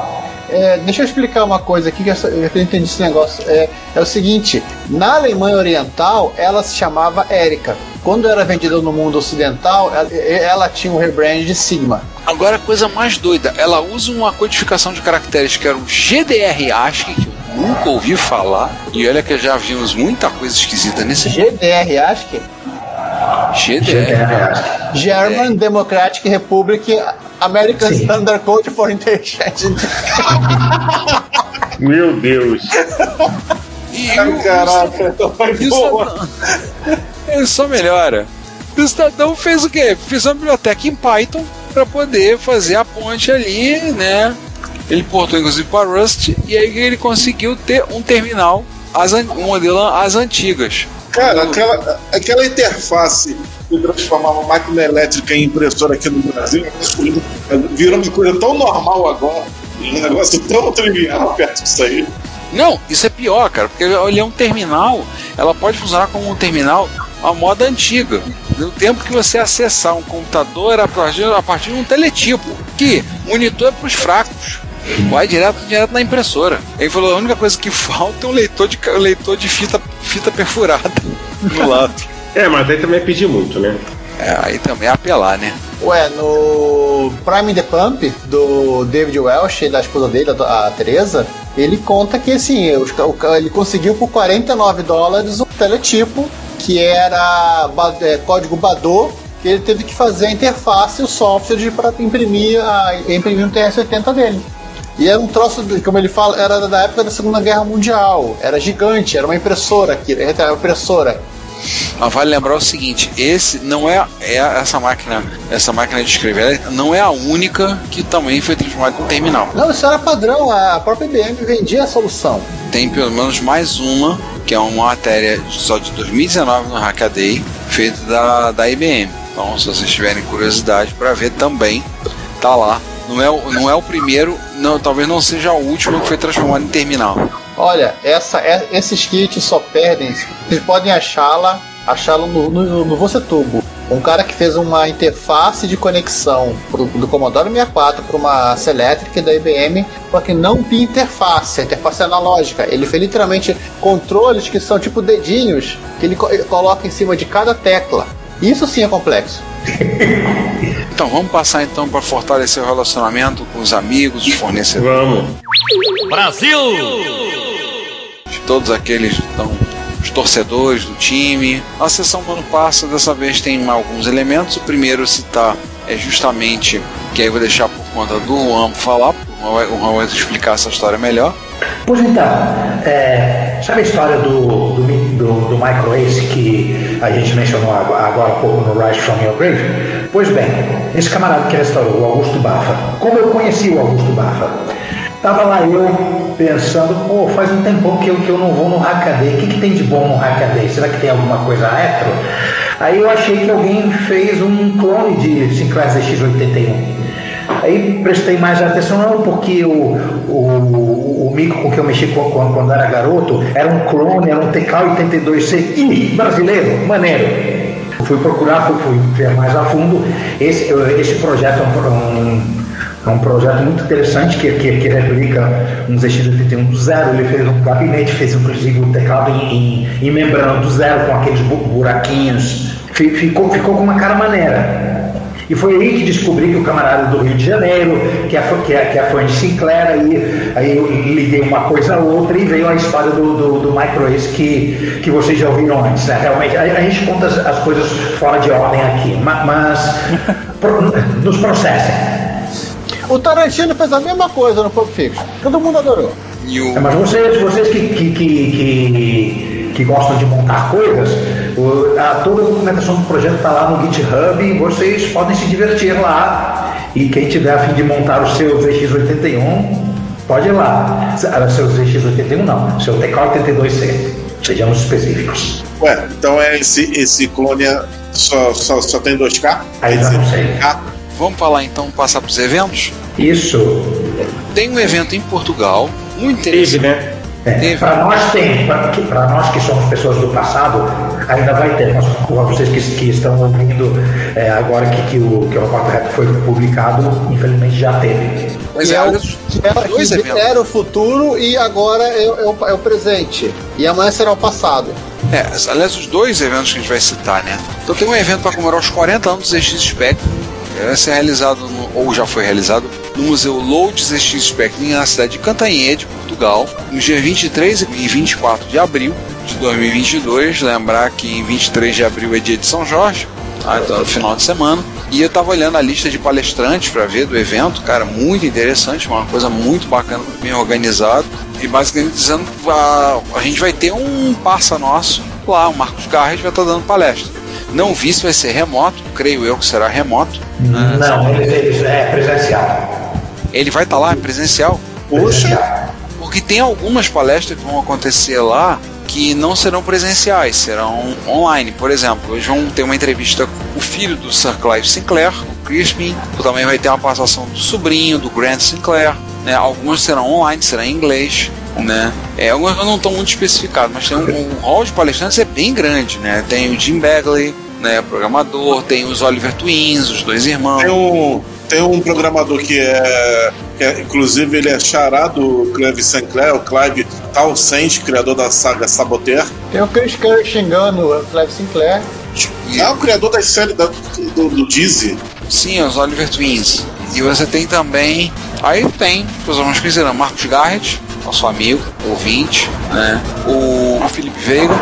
É, deixa eu explicar uma coisa aqui que eu entendi esse negócio. É, é o seguinte: na Alemanha Oriental, ela se chamava Erika. Quando era vendida no mundo ocidental, ela, ela tinha um rebrand de Sigma. Agora a coisa mais doida, ela usa uma codificação de caracteres que era o GDR ASCII, que eu nunca ouvi falar. E olha que já vimos muita coisa esquisita nesse GDR, que. GDR. German Democratic Republic American Sim. Standard Code for Interchange. Meu Deus. E Ai, o- caraca, E o Cidadão- Ele só melhora. O cidadão fez o quê? Fez uma biblioteca em Python para poder fazer a ponte ali, né? Ele portou inclusive para Rust e aí ele conseguiu ter um terminal, as, um modelo às antigas. Cara, aquela, aquela interface que transformava uma máquina elétrica em impressora aqui no Brasil virou uma coisa tão normal agora. Um negócio tão trivial perto disso aí. Não, isso é pior, cara, porque ele é um terminal, ela pode funcionar como um terminal à moda antiga. No tempo que você acessar um computador a partir, a partir de um teletipo, que monitor é para os fracos. Vai direto, direto na impressora. Ele falou: a única coisa que falta é um leitor de, ca- leitor de fita, fita perfurada no lado. É, mas aí também é pedir muito, né? É, aí também é apelar, né? Ué, no Prime the Pump, do David Welsh e da esposa dele, a, Teresa, ele conta que assim, ele conseguiu por 49 dólares um teletipo que era é, código Badô, que ele teve que fazer a interface e o software para imprimir, imprimir um TR-80 dele. E era um troço, como ele fala, era da época da Segunda Guerra Mundial. Era gigante, era uma impressora aqui, era uma impressora. Mas vale lembrar o seguinte: esse não é, é essa máquina, essa máquina de escrever não é a única que também foi transformada em terminal. Não, isso era padrão, a própria IBM vendia a solução. Tem pelo menos mais uma, que é uma matéria só de 2019 no Hackaday, feita da, da IBM. Então, se vocês tiverem curiosidade para ver também, tá lá. Não é, o- não é o primeiro, não, talvez não seja o último que foi transformado em terminal. Olha, essa, é- esses kits só perdem. Vocês podem achá-la, achá-lo no, no, no Vocetubo. Um cara que fez uma interface de conexão pro- do Commodore 64 para uma Selectric da IBM, só que não tinha interface, a interface analógica. Ele fez literalmente controles que são tipo dedinhos que ele, co- ele coloca em cima de cada tecla. Isso sim é complexo. Então, vamos passar então para fortalecer o relacionamento com os amigos, os fornecedores. Vamos. de todos aqueles então, os torcedores do time. A sessão do ano passa, dessa vez tem alguns elementos. O primeiro citar é justamente, que aí eu vou deixar por conta do Juan falar, o Juan vai- explicar essa história melhor. Pois então, é, sabe a história do, do, do, do Micro Ace que a gente mencionou agora há pouco no Rise from Your Grave? Pois bem, esse camarada que restaurou, o Augusto Bafa, como eu conheci o Augusto Bafa? Tava lá eu pensando, pô, faz um tempão que eu, que eu não vou no Hackaday, o que, que tem de bom no Hackaday? Será que tem alguma coisa retro? Aí eu achei que alguém fez um clone de Sinclair ZX81. Aí prestei mais atenção, não, porque o, o, o micro com que eu mexi com- quando era garoto era um clone, era um TK82C Ih, brasileiro, maneiro. Fui procurar, fui, fui ver mais a fundo. Esse, esse projeto é um, um, é um projeto muito interessante que, que, que replica um ZX81 do zero. Ele fez um gabinete, fez inclusive o teclado em, em, em membrana do zero, com aqueles bu- buraquinhos. Fi- Ficou, ficou com uma cara maneira. E foi aí que descobri que o camarada do Rio de Janeiro, que é, que é, que é fã de Sinclair, aí, aí eu liguei uma coisa a outra e veio a história do, do, do Micro Ace que, que vocês já ouviram antes. Né? Realmente, a, a gente conta as, as coisas fora de ordem aqui, ma- mas, pro- nos processem. O Tarantino fez a mesma coisa no Pulp Fiction. Todo mundo adorou. O, É, Mas vocês, vocês que, que, que, que, que gostam de montar coisas, o- a, toda a documentação do projeto está lá no GitHub e vocês podem se divertir lá. E quem tiver a fim de montar o seu ZX81, pode ir lá. Ah, Seu ZX81 não, seu TK82C. Sejamos específicos. Ué, então é esse, esse clone só, só, só tem 2K? Aí não sei. K? Vamos falar então, passar para os eventos? Isso. Tem um evento em Portugal, muito Teve, interessante. né? Teve. Para nós tem, para nós que somos pessoas do passado, ainda vai ter. Mas para vocês que, que estão ouvindo é, agora que, que o que o Repórter Reto foi publicado, infelizmente já teve. Mas é, é o- olha, que era, dois que eventos. era o futuro e agora é, é o, é o presente. E amanhã será o passado. É, aliás, os dois eventos que a gente vai citar, né? Então tem um evento para comemorar os 40 anos do ZX Spectrum, vai ser realizado, no- ou já foi realizado, no Museu Load ZX Spectrum, na cidade de Cantanhede, Portugal, nos dias 23 e 24 de abril de 2022. Lembrar que em 23 de abril é dia de São Jorge, tá? então no final de semana. E eu tava olhando a lista de palestrantes para ver do evento, cara, muito interessante, uma coisa muito bacana, bem organizado. E basicamente dizendo que a, a gente vai ter um parça nosso lá, o Marcos Garres vai estar dando palestra. Não vi se vai ser remoto, creio eu que será remoto. Não, eles, eles é presencial. Ele vai estar lá presencial, Presencial. porque tem algumas palestras que vão acontecer lá que não serão presenciais, serão online. Por exemplo, hoje vão ter uma entrevista com o filho do Sir Clive Sinclair, o Crispin. Também vai ter uma passação do sobrinho, do Grant Sinclair. Né? Algumas serão online, serão em inglês. Né? É, algumas não estão muito especificadas, mas tem um, um hall de palestrantes é bem grande. Né? Tem o Jim Bagley, né, programador, tem os Oliver Twins, os dois irmãos. Tem um, tem um programador que é, que é- Inclusive, ele é chará do Clive Sinclair, o Clive Townsend, criador da saga Saboteur. Tem o Chris Curry xingando o Clive Sinclair. É o criador da série da- do, do Dizzy. Sim, os Oliver Twins. E você tem também. Aí tem, os homens conheceram Marcos Garrett, nosso amigo, ouvinte, né? O, Felipe Veiga,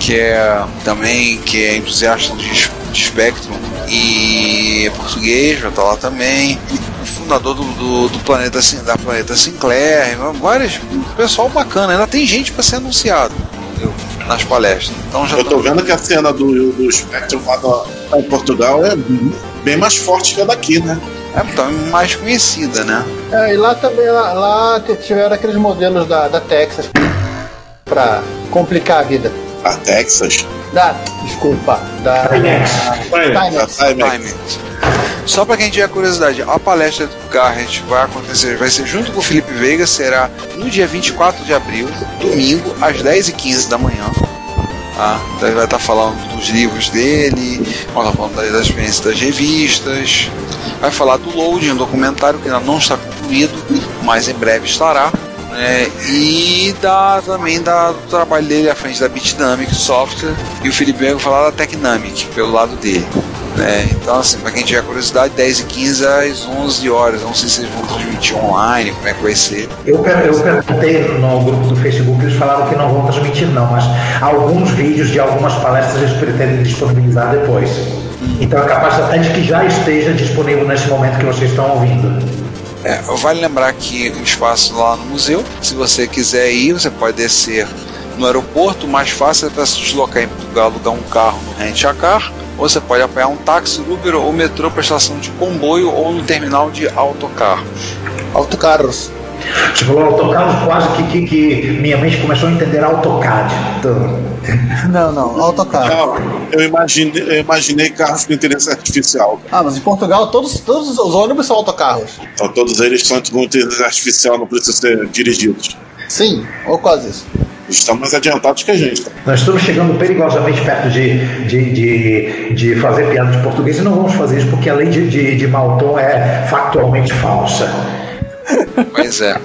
que é também que é entusiasta de, de Spectrum e é português, vai estar lá também. O fundador do, do, do planeta da Planeta Sinclair, vários pessoal bacana, ainda tem gente para ser anunciado entendeu? nas palestras. Então já Eu tô tá- vendo que a cena do, do Spectrum lá, lá em Portugal é bem mais forte que a daqui, né? É tá mais conhecida, né? É, e lá também, lá, lá tiveram aqueles modelos da, da Texas pra complicar a vida. A Texas. Da, desculpa, da Timex. Só para quem tiver curiosidade, a palestra do Garrett vai acontecer, vai ser junto com o Felipe Veiga, será no dia 24 de abril, domingo, às 10h15 da manhã. Tá? Então ele vai estar falando livros dele, estar falando das, das experiências das revistas, vai falar do Load, um documentário que ainda não está concluído, mas em breve estará. né? e da, também da, do trabalho dele à frente da Bitdynamic Software e o Felipe vai falar da Technamic pelo lado dele. Né? Então, assim, para quem tiver curiosidade, 10 e 15 às 11 horas. Não sei se eles vão transmitir online, como é que vai ser. Eu, per- eu perguntei no grupo do Facebook, eles falaram que não vão transmitir não, mas alguns vídeos de algumas palestras eles pretendem disponibilizar depois. Então é capaz até de que já esteja disponível nesse momento que vocês estão ouvindo. É, vale lembrar que o espaço lá no museu, se você quiser ir, você pode descer no aeroporto. O mais fácil é para se deslocar em Portugal, alugar um carro no Rent a Car, você pode apanhar um táxi, Uber ou metrô para a estação de comboio ou no terminal de autocarros. Autocarros. Você falou AutoCAD, quase que, que, que minha mente começou a entender AutoCAD. Então, Não, não, autocarro. Não, eu imaginei, eu imaginei carros com inteligência artificial. Ah, mas em Portugal todos, todos os ônibus são autocarros. Então todos eles são com inteligência artificial, não precisam ser dirigidos. Sim, ou quase isso. Estão mais adiantados que a gente. nós estamos chegando perigosamente perto de, de, de, de fazer piada de português e não vamos fazer isso porque a lei de, de, de Malton é factualmente falsa. Pois é,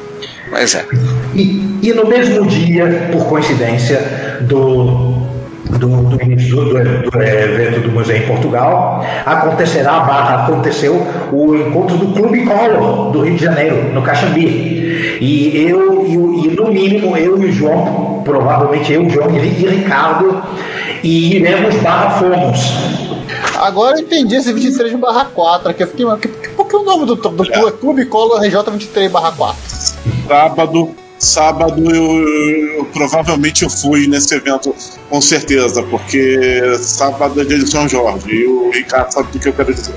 pois é. E, e no mesmo dia, por coincidência, do, do, do início do, do- do evento do museu em Portugal, acontecerá, barra, aconteceu o encontro do Clube Collor do Rio de Janeiro, no Caxambi. E eu, e, o- e no mínimo, eu e o João, provavelmente eu, o João e, Ricardo, e iremos barra fomos. Agora eu entendi esse 23 barra 4 aqui. Eu fiquei, que- por que o nome do, do clube, clube Colo RJ 23 barra 4? Sábado, sábado eu, eu- provavelmente eu fui nesse evento com certeza, porque sábado é dia de São Jorge e o Ricardo sabe do que eu quero dizer.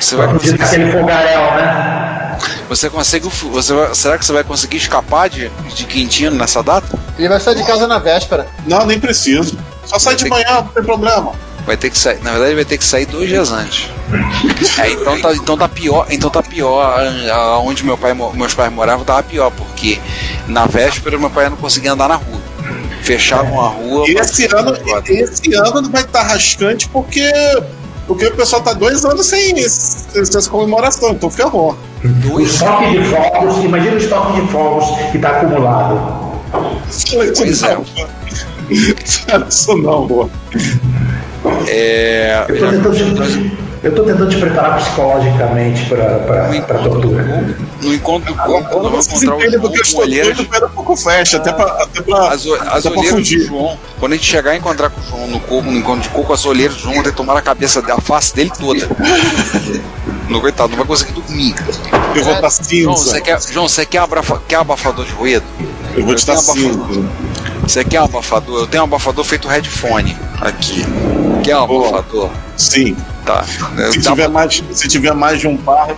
Você vai conseguir, aquele fogaréu, né? você consegue, você vai- será que você vai conseguir escapar de, de Quintino nessa data? Ele vai sair de casa na véspera. Não, nem preciso. Só sai de manhã, não tem problema. Vai ter que sair, na verdade vai ter que sair dois dias antes. É, então tá, então tá pior, então tá pior ah, onde meu pai, meus pais moravam tava pior, porque na véspera meu pai não conseguia andar na rua. Fechavam a rua. E esse ano, esse ano vai estar rascante porque, porque o pessoal tá dois anos sem, sem essa comemoração, então ferrou. O estoque de fogos, imagina o estoque de fogos que está acumulado. Pois é. Fala Isso não, boa. É, Eu estou tentando, te- eu tô tentando te preparar psicologicamente para a tortura. no encontro do corpo, Quando nós vamos vocês encontrar o João eu com estou olheiras. um pouco fecha, até pra, até pra, As, o- as até olheiras do. João, quando a gente chegar e encontrar com o João no coco, no encontro de coco, as olheiras do João vão ter que tomar a cabeça da face dele toda. No coitado, não vai conseguir dormir. Eu vou dar João, você cinza. quer, João, você quer, abrafa- quer abafador de ruído? Eu vou te dar cinza. Você quer um abafador? Eu tenho um abafador feito headphone aqui. Quer um Boa. abafador? Sim. Tá. Se tiver, mais, se tiver mais de um par,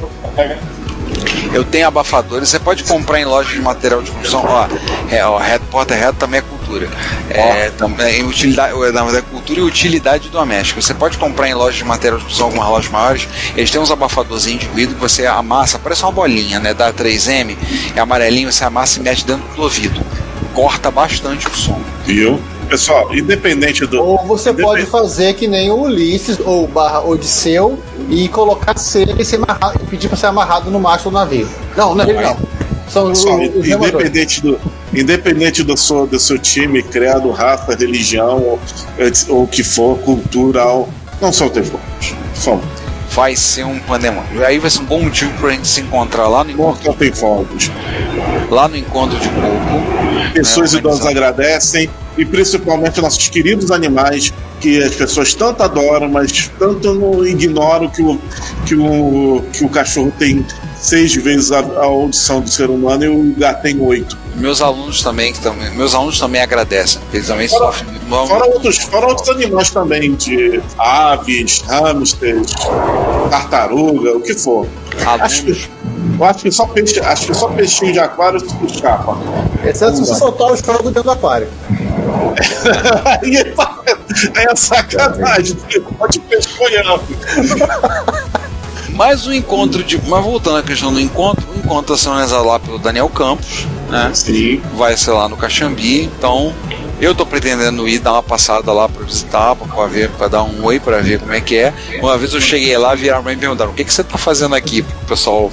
eu tenho abafadores, você pode comprar em lojas de material de construção. Ó, é, ó reto, porta reto também é cultura. É, também é utilidade, na verdade, é cultura e utilidade doméstica. Você pode comprar em lojas de material de construção, algumas lojas maiores. Eles têm uns abafadorzinhos de ruído que você amassa, parece uma bolinha, né? Da 3M, é amarelinho, você amassa e mete dentro do ouvido. Corta bastante o som. Viu? Pessoal, independente do. Ou você independ- pode fazer que nem o Ulisses ou barra Odisseu e colocar cerca e, se amarrar, e pedir para ser amarrado no mastro do navio. Não, não é ele não. São os, Pessoal, os remadores. independente do, independente do seu, do seu time, credo, raça, religião, ou, ou o que for, cultural, não soltem fogos. Só Vai ser um pandemônio. Aí vai ser um bom motivo pra gente se encontrar lá no não soltem fogos. Lá no encontro de coco. Pessoas É, idosas agradecem e principalmente nossos queridos animais que as pessoas tanto adoram, mas tanto não ignoram que o, que o, que o cachorro tem seis vezes a, a audição do ser humano e o gato tem oito. Meus alunos também, que também, meus alunos também agradecem, eles também Fora- sofrem. Não- Fora outros, fora outros animais também, de aves, hamsters, tartaruga, o que for. Acho alunos, que, eu acho que só peixe, acho que só peixinho de aquário escapa. Exceto se você soltar os fogos dentro do aquário. Ele tá- É sacanagem, pode pescoiar. Mais um encontro de. Mas voltando à questão do encontro, o encontro está sendo realizado lá pelo Daniel Campos, né? Sim. Vai ser lá no Caxambi, então eu tô pretendendo ir dar uma passada lá para visitar, para ver, para dar um oi para ver como é que é. Uma vez eu cheguei lá, viraram pra mim e perguntaram: "O que que você tá fazendo aqui?" O pessoal,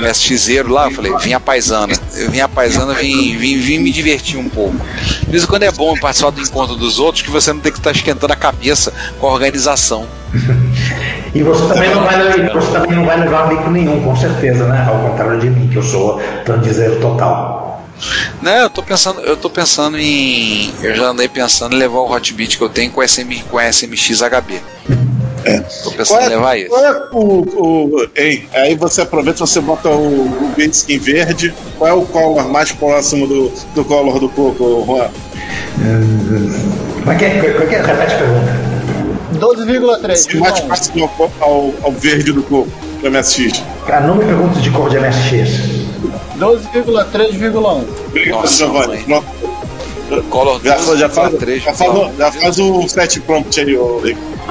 MSXero lá, eu falei: "Vim a paisana". Eu vim a paisana, vim, vim, vim me divertir um pouco. De vez em quando é bom participar do encontro dos outros que você não tem que estar esquentando a cabeça com a organização. E você também não vai, você também não vai levar bico nenhum, com certeza, né? Ao contrário de mim, que eu sou tandizeiro total. Né, eu tô pensando, eu tô pensando em. Eu já andei pensando em levar o Hotbit que eu tenho com, SM, com SMX HB. É. Tô pensando em levar isso. Qual é o, o, hein, aí você aproveita você bota o, o Basic verde. Qual é o color mais próximo do, do color do coco, Juan? Como é que é? Como é que é? Repete a pergunta. 12,3. Se mais próximo ao, ao, ao verde do coco do MSX. Cara, não me pergunte de cor de MSX. 12,3,1. Obrigado, Nossa, Giovanni. Color Já, já, faz, 3, já, faz, já faz o set prompt aí, ô.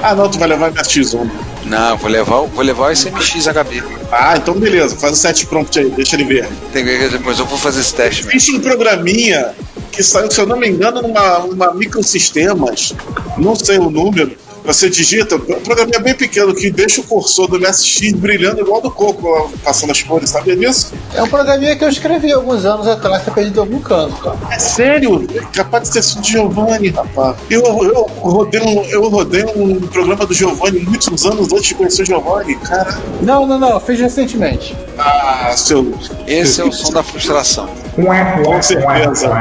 Ah, não, tu vai levar MSX1. Não, vou levar, o- vou levar o SMX HB. Ah, então beleza, faz o set prompt aí, deixa ele verde. Tem que depois eu vou fazer esse teste mesmo. Existe um programinha que saiu, se eu não me engano, numa, numa microsistemas, não sei o número. Você digita, um programinha bem pequeno que deixa o cursor do MSX brilhando igual do coco, lá, passando as cores, sabia disso? É um programinha que eu escrevi alguns anos atrás, tá perdido em algum canto, cara. É sério? É capaz de ter sido Giovanni, rapaz. Eu, eu, rodei um, eu rodei um programa do Giovanni muitos anos antes de conhecer o Giovanni, cara. Não, não, não, eu fiz recentemente. Ah, seu. Esse é o som da frustração. Com certeza.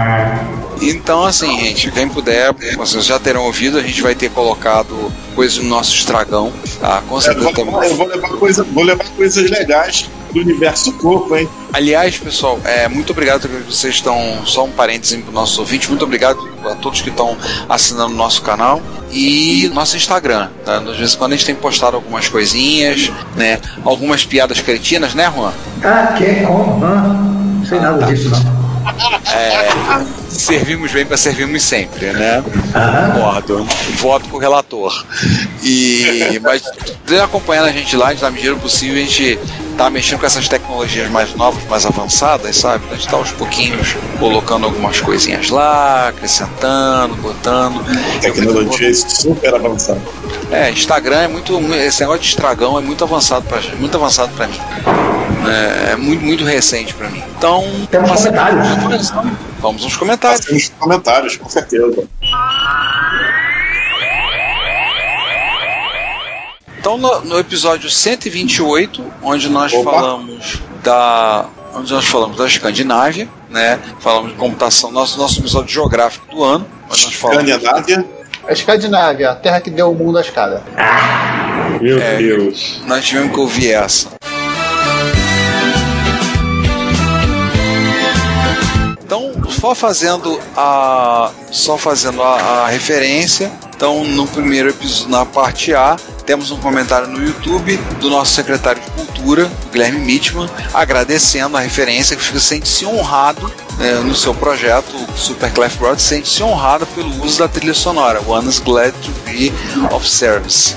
Então, assim, gente, quem puder, vocês já terão ouvido, a gente vai ter colocado coisas no nosso estragão, tá? Com Eu certeza vou, temos. eu vou levar coisa, vou levar coisas legais do universo coco, hein? Aliás, pessoal, é, muito obrigado que vocês estão. Só um parênteses para os nossos ouvintes. Muito obrigado a todos que estão assinando o nosso canal e nosso Instagram. Tá? De vez em quando a gente tem postado algumas coisinhas, né? Algumas piadas cretinas, né, Juan? Ah, que? Como? Ah, não sei nada disso, não. É, servimos bem para servirmos sempre, né? Concordo. Voto com o relator. E, mas acompanhando a gente lá, a gente, na medida do possível, a gente tá mexendo com essas tecnologias mais novas, mais avançadas, sabe? A gente tá aos pouquinhos colocando algumas coisinhas lá, acrescentando, botando. Tecnologia super avançada. É, Instagram é muito. Esse negócio de estragão é muito avançado pra gente, muito avançado pra mim. É, é muito, muito recente pra mim. Então. Temos comentários. Vamos nos comentários. Nos comentários, com certeza. Então, no, no episódio 128, onde nós Opa. falamos da. Onde nós falamos da Escandinávia, né? Falamos de computação, nosso, nosso episódio geográfico do ano. Escandinávia. A Escandinávia, a terra que deu o mundo à escada. Meu É. Deus. nós tivemos que ouvir essa. Então, só fazendo a só fazendo a, a referência. Então, no primeiro episódio, na parte A, temos um comentário no YouTube do nosso secretário de Cultura, Guilherme Mitman, agradecendo a referência, que sente-se honrado né, no seu projeto, o Super Clef Broad, sente-se honrado pelo uso da trilha sonora. One is glad to be of service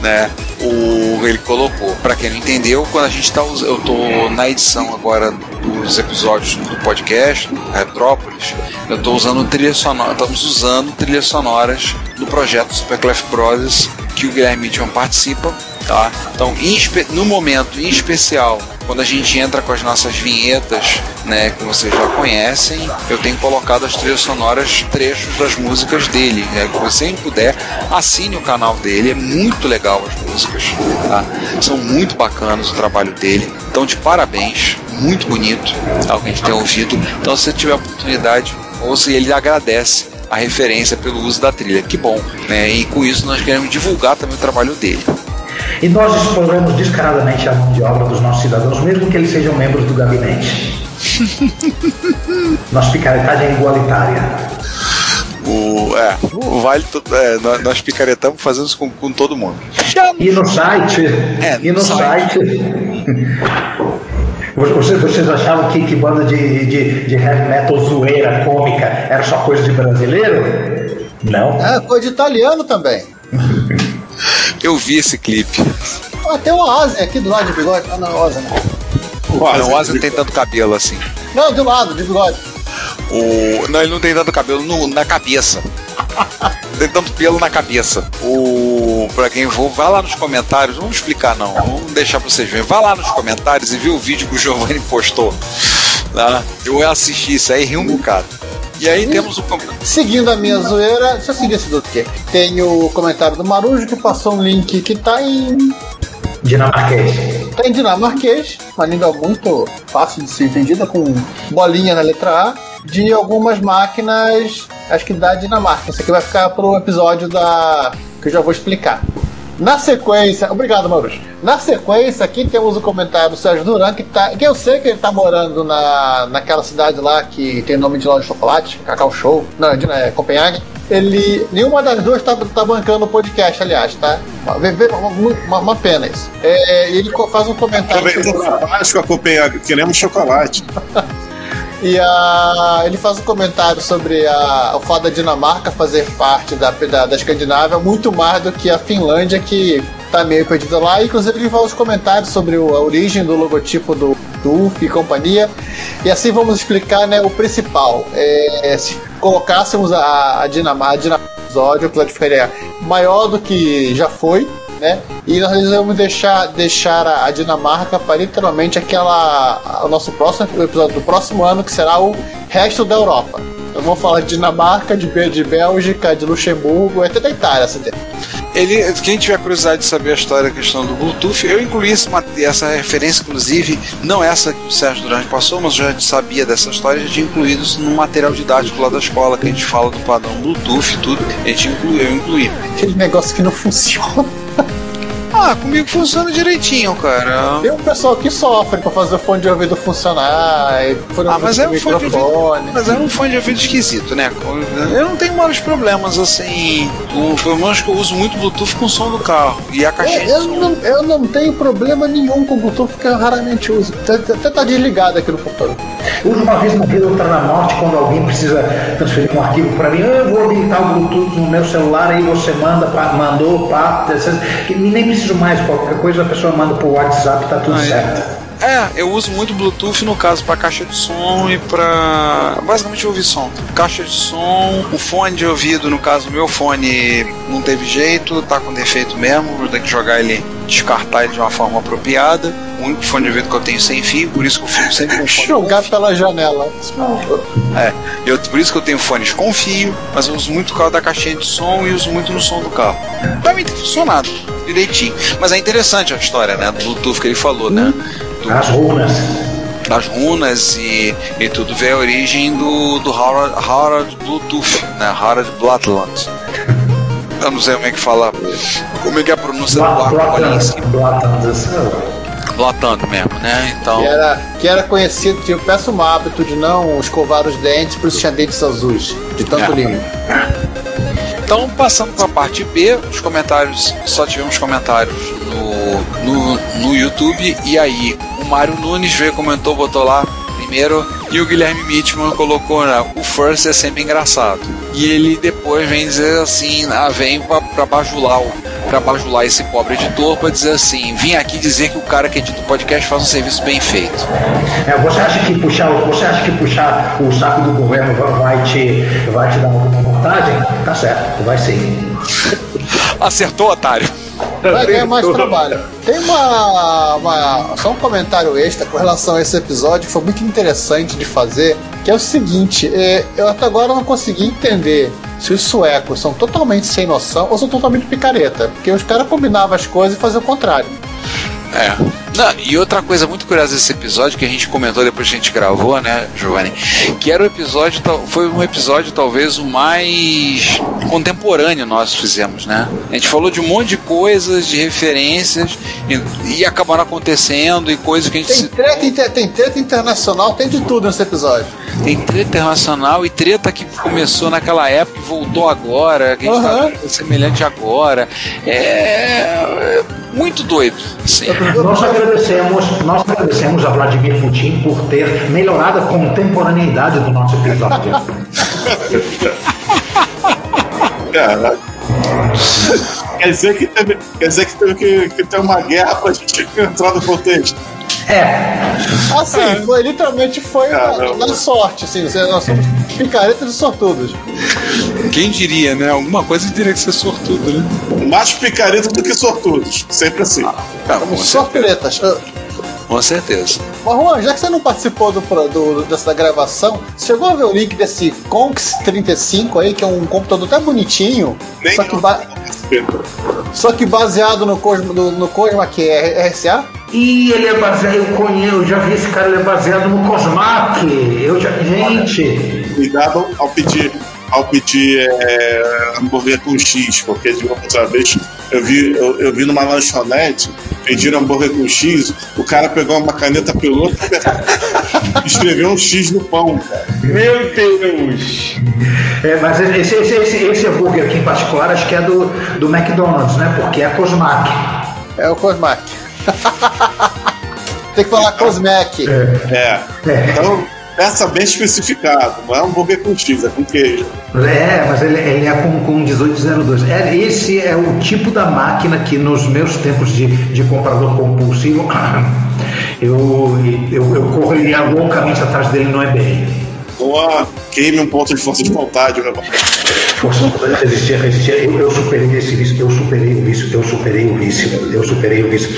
né? O ele colocou. Para quem não entendeu, quando a gente tá us- eu tô na edição agora dos episódios do podcast, Retrópolis, eu tô usando trilha sonora, estamos usando trilhas sonoras do projeto Superclef Brothers que o Guilherme Mitchell participa, tá? Então, no momento em especial, quando a gente entra com as nossas vinhetas, né, que vocês já conhecem, eu tenho colocado as trilhas sonoras, trechos das músicas dele. Né? Se você puder, assine o canal dele, é muito legal as músicas, tá? São muito bacanas o trabalho dele. Então, de parabéns, muito bonito, tá? o que a gente tem ouvido. Então, se você tiver a oportunidade, ouça e ele agradece a referência pelo uso da trilha. Que bom, né? E com isso nós queremos divulgar também o trabalho dele. E nós exploramos descaradamente a mão de obra dos nossos cidadãos, mesmo que eles sejam membros do gabinete. Nossa picaretagem é igualitária. O, é, o Vale, é, nós, nós picaretamos fazendo isso com, com todo mundo. E no site, É, e no no site, vocês, vocês achavam que, que banda de, de, de heavy metal zoeira cômica era só coisa de brasileiro? Não? É, coisa de italiano também. Eu vi esse clipe. Ah, tem o Ozzy aqui do lado de bigode. Ah, não, Ozzy não. Não, o Ozzy não tem tanto cabelo assim. Não, do lado, de bigode. O... Não, ele não tem tanto cabelo no- na cabeça. Não tem tanto pelo na cabeça. O... Pra quem for, vá lá nos comentários. Não vamos explicar, não. Vamos deixar pra vocês verem. Vá lá nos comentários e vê o vídeo que o Giovanni postou. Tá? Eu assisti isso aí ri um bocado. E aí temos o. Seguindo a minha zoeira, deixa eu seguir esse do quê? Tem o comentário do Marujo que passou um link que tá em. Dinamarquês. Tá em dinamarquês, uma língua muito fácil de ser entendida, com bolinha na letra A, de algumas máquinas, acho que da Dinamarca. Isso aqui vai ficar pro episódio da. que eu já vou explicar. Na sequência, obrigado, Marujo. Na sequência, aqui temos o comentário do Sérgio Duran, que, tá, que eu sei que ele tá morando na, naquela cidade lá que tem nome de loja de chocolate, Cacau Show, não, é, de- é Copenhague. Ele. Nenhuma das duas tá, tá bancando o podcast, aliás, tá? Uma, uma- uma pena isso. É, ele faz um comentário. Aproveitando a Páscoa, Copenhague, queremos chocolate. E a, ele faz um comentário sobre a, o fato da Dinamarca fazer parte da, da, da Escandinávia muito mais do que a Finlândia, que tá meio perdida lá. Inclusive, ele faz os comentários sobre o- a origem do logotipo do, do UF e companhia. E assim vamos explicar né, o principal. É, se colocássemos a, a Dinamarca, a Dinamarca episódio, o episódio ficaria maior do que já foi. Né? E nós resolvemos deixar, deixar a, Dinamarca para literalmente aquela. o nosso próximo episódio do próximo ano, que será o resto da Europa. Então vamos falar de Dinamarca, de, Bélgica, de Luxemburgo, até da Itália, se der. Ele, quem tiver curiosidade de saber a história da questão do Bluetooth, eu incluí esse mate- essa referência, inclusive, não essa que o Sérgio Durante passou, mas eu já sabia dessa história, já tinha incluído isso no material didático lá da escola, que a gente fala do padrão Bluetooth e tudo, a gente inclui, eu incluí. Aquele negócio que não funciona. Ah, comigo funciona direitinho, cara. Tem um pessoal que sofre para fazer o fone de ouvido funcionar. E Ah, mas é um fone de ouvido, microfone. mas é um fone de ouvido esquisito, né? Eu não tenho vários problemas, assim. O, pelo menos que eu uso muito Bluetooth com o som do carro. E a caixinha É, de eu, não, eu não tenho problema nenhum com o Bluetooth, porque eu raramente uso. Até, até tá desligado aqui no computador. Uso uma vez na vida, outra na morte, quando alguém precisa transferir um arquivo para mim, eu vou habilitar o Bluetooth no meu celular, aí você manda, pá, mandou, pá, que nem preciso mais, qualquer coisa a pessoa manda por WhatsApp, tá tudo certo. É, eu uso muito Bluetooth no caso para caixa de som e para basicamente ouvir som. Caixa de som, o fone de ouvido, no caso meu fone não teve jeito, tá com defeito mesmo, vou ter que jogar ele, descartar ele de uma forma apropriada. O único fone de ouvido que eu tenho sem fio, por isso que eu fico sempre com fone Jogar pela janela. É, eu, por isso que eu tenho fones com fio, mas eu uso muito por causa da caixinha de som e uso muito no som do carro. Pra mim tem funcionado direitinho. Mas é interessante a história, né? Do Bluetooth que ele falou, né? Do- As runas. das runas e, e tudo vê a origem do, do Howard, Howard Bluetooth, né? Howard Blatland. Eu não sei como é que fala. Como é que é a pronúncia do Arco Polinski? Blatando mesmo, né? Então. Que era, que era conhecido, tinha o péssimo hábito de não escovar os dentes, por isso tinha dentes azuis, de tanto É. limo. Então, passando para a parte B, os comentários, só tivemos comentários no, no, no YouTube. E aí, o Mário Nunes veio, comentou, botou lá primeiro. E o Guilherme Mitman colocou, né, o First é sempre engraçado. E ele depois vem dizer assim, ah, vem pra, pra bajular o. Pra bajular esse pobre editor, pra dizer assim: vim aqui dizer que o cara que edita o podcast faz um serviço bem feito. É, você acha que puxar, o- você acha que puxar o saco do governo va- vai te, vai te dar alguma vantagem? Tá certo, vai sim. Acertou, otário? Vai ganhar mais trabalho. Tem uma, uma- Só um comentário extra com relação a esse episódio que foi muito interessante de fazer, que é o seguinte, é, eu até agora não consegui entender se os suecos são totalmente sem noção ou são totalmente picareta. Porque os caras combinavam as coisas e faziam o contrário. É. Não, e outra coisa muito curiosa desse episódio que a gente comentou depois que a gente gravou, né, Giovanni? Que era o episódio, foi um episódio talvez o mais contemporâneo nós fizemos, né? A gente falou de um monte de coisas, de referências, e, e acabaram acontecendo, e coisas que a gente Tem treta, inter- tem treta internacional, tem de tudo nesse episódio. Tem treta internacional e treta que começou naquela época e voltou agora, que a gente Aham. tá semelhante agora. É muito doido. Assim. Agradecemos, nós agradecemos a Vladimir Putin por ter melhorado a contemporaneidade do nosso episódio. Caraca. quer dizer que teve, quer dizer que, teve que, que ter uma guerra pra gente entrar no contexto. É, Assim, foi, literalmente foi na, na sorte, assim. Nós somos picaretas e sortudos. Quem diria, né? Alguma coisa teria que ser sortudo, né? Mais picareta do que sortudos. Sempre assim. Ah, com, Somos certeza, sorturetas. Ah, com certeza. Mas, Juan, já que você não participou do, do- dessa gravação, você chegou a ver o link desse Conx 35 aí, que é um computador até bonitinho, Nem só que, ba- só que baseado no Cosmo, no, no Cosma, que é RSA? e ele é baseado, eu conheço, eu já vi esse cara, ele é baseado no Cosmac. Eu já, gente, Cuidado ao pedir, ao pedir é, hambúrguer com X, porque de outra vez eu vi, eu, eu vi numa lanchonete, pediram hambúrguer com X, o cara pegou uma caneta pelota e escreveu um X no pão, cara. Meu Deus! é, mas esse, esse, esse, esse hambúrguer aqui em particular, acho que é do, do McDonald's, né? Porque é Cosmac. É o Cosmac. Tem que falar Cosmac. É. Então, peça bem especificado, não é hambúrguer com X, é com queijo. É, mas ele, ele é com, com 1802. É, esse é o tipo da máquina que nos meus tempos de, de comprador compulsivo eu, eu, eu correria loucamente atrás dele no eBay. Uma queime um ponto de força de vontade, meu irmão. Força, resistir, resistir. Eu, eu superei esse vício, eu superei o vício, eu superei o vício, eu superei o vício.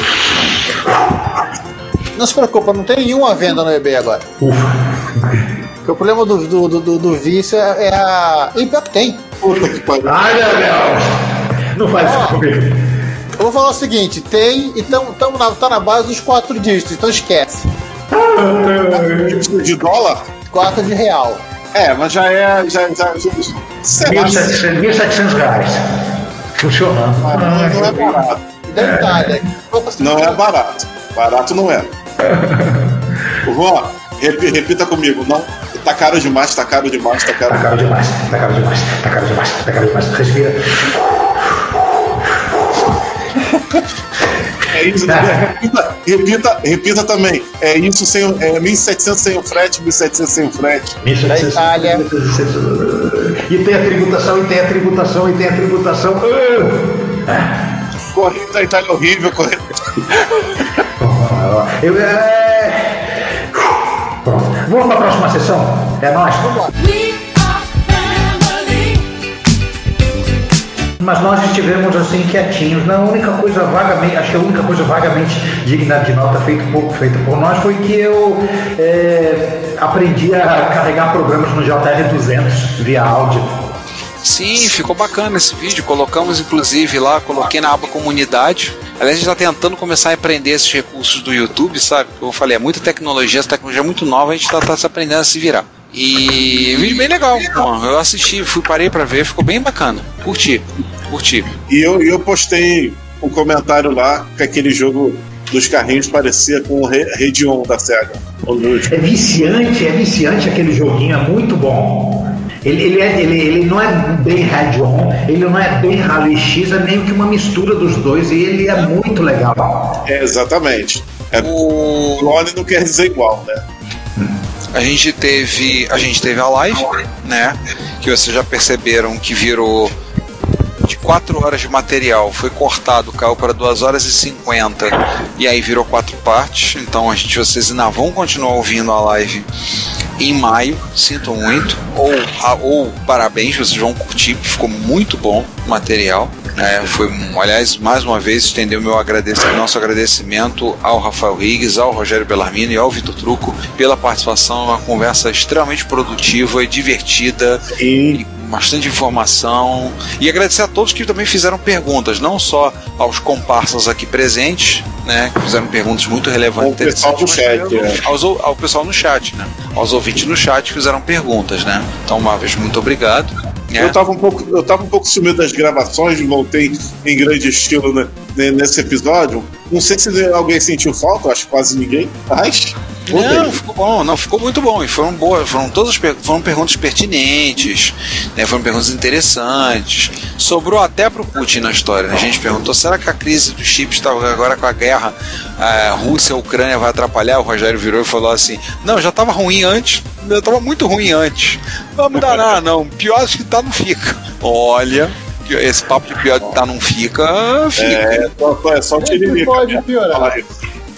Não se preocupa, não tem nenhuma venda no eBay agora. Ufa. Porque o problema do, do, do, do- do vício é é a. E tem. Puta que pariu. Ai, Deus! Não faz isso comigo. Eu vou falar o seguinte: tem e tamo, tamo na, tá na base dos quatro dígitos, então esquece. De dólar? Quatro de real. É, mas já é. Já, já, já, sei lá, 1.700 1.700 reais. Funcionando. não, não é barato. Detalhe. Não é barato. Barato não é. Repi- repita comigo. Não, tá caro demais, tá caro demais, tá Tá caro. caro demais, tá caro demais, tá caro demais, tá caro demais. Respira. É isso. Repita, repita, repita também. É isso sem o- é 1.700 sem o frete, 1.700 sem o frete. Da Itália. E tem a tributação, e tem a tributação, e tem a tributação. Correio da Itália horrível, correio. Eu, é... Vamos para a próxima sessão? É nóis? Mas nós estivemos assim quietinhos. Na única coisa vagamente, acho que a única coisa vagamente digna de nota feita por, feita por nós foi que eu é, aprendi a carregar programas no JR200 via áudio. Sim, ficou bacana esse vídeo. Colocamos inclusive lá, coloquei na aba comunidade. Aliás, a gente está tentando começar a aprender esses recursos do YouTube, sabe? Eu falei, é muita tecnologia, essa tecnologia é muito nova, a gente está se aprendendo a se virar. E vídeo bem legal, mano. Eu assisti, fui parei para ver, ficou bem bacana. Curti, curti. E eu, eu postei um comentário lá que aquele jogo dos carrinhos parecia com o Re- Radeon da SEGA. É viciante, é viciante aquele joguinho, é muito bom. Ele, ele, é- ele, ele não é bem Radeon, ele não é bem Rally X, é meio que uma mistura dos dois e ele é muito legal. É, exatamente. É, O... clone não quer dizer igual, né? A gente teve, a gente teve a live, né? Que vocês já perceberam que virou de 4 horas de material, foi cortado, caiu para 2 horas e 50 e aí virou quatro partes. Então a gente, vocês ainda vão continuar ouvindo a live em maio, sinto muito. Ou, a- ou parabéns, vocês vão curtir, ficou muito bom o material. né? foi, aliás, mais uma vez, estender o meu agradecimento, nosso agradecimento ao Rafael Riggs, ao Rogério Bellarmino e ao Vitor Truco pela participação. Uma conversa extremamente produtiva e divertida E bastante informação e agradecer a todos que também fizeram perguntas, não só aos comparsas aqui presentes, né, que fizeram perguntas muito relevantes, Ao pessoal do interessantes, chat, é. aos, ao pessoal no chat, né, aos ouvintes no chat que fizeram perguntas, né. Então, uma vez muito obrigado. né. eu tava um pouco, eu tava um pouco sumido das gravações, voltei em grande estilo né, nesse episódio. Não sei se alguém sentiu falta, acho que quase ninguém, mas. Não, ficou bom, não, ficou muito bom. E foram boas, foram todas foram perguntas pertinentes, né, foram perguntas interessantes. Sobrou até pro Putin na história. Né? A gente perguntou: será que a crise dos chips está agora com a guerra a Rússia-Ucrânia vai atrapalhar? O Rogério virou e falou assim: não, já estava ruim antes, já estava muito ruim antes. Não vai mudar nada, não. Pior acho que tá, não fica. Olha, esse papo de pior tá não fica, fica. É, só, é só tiririca. pode piorar.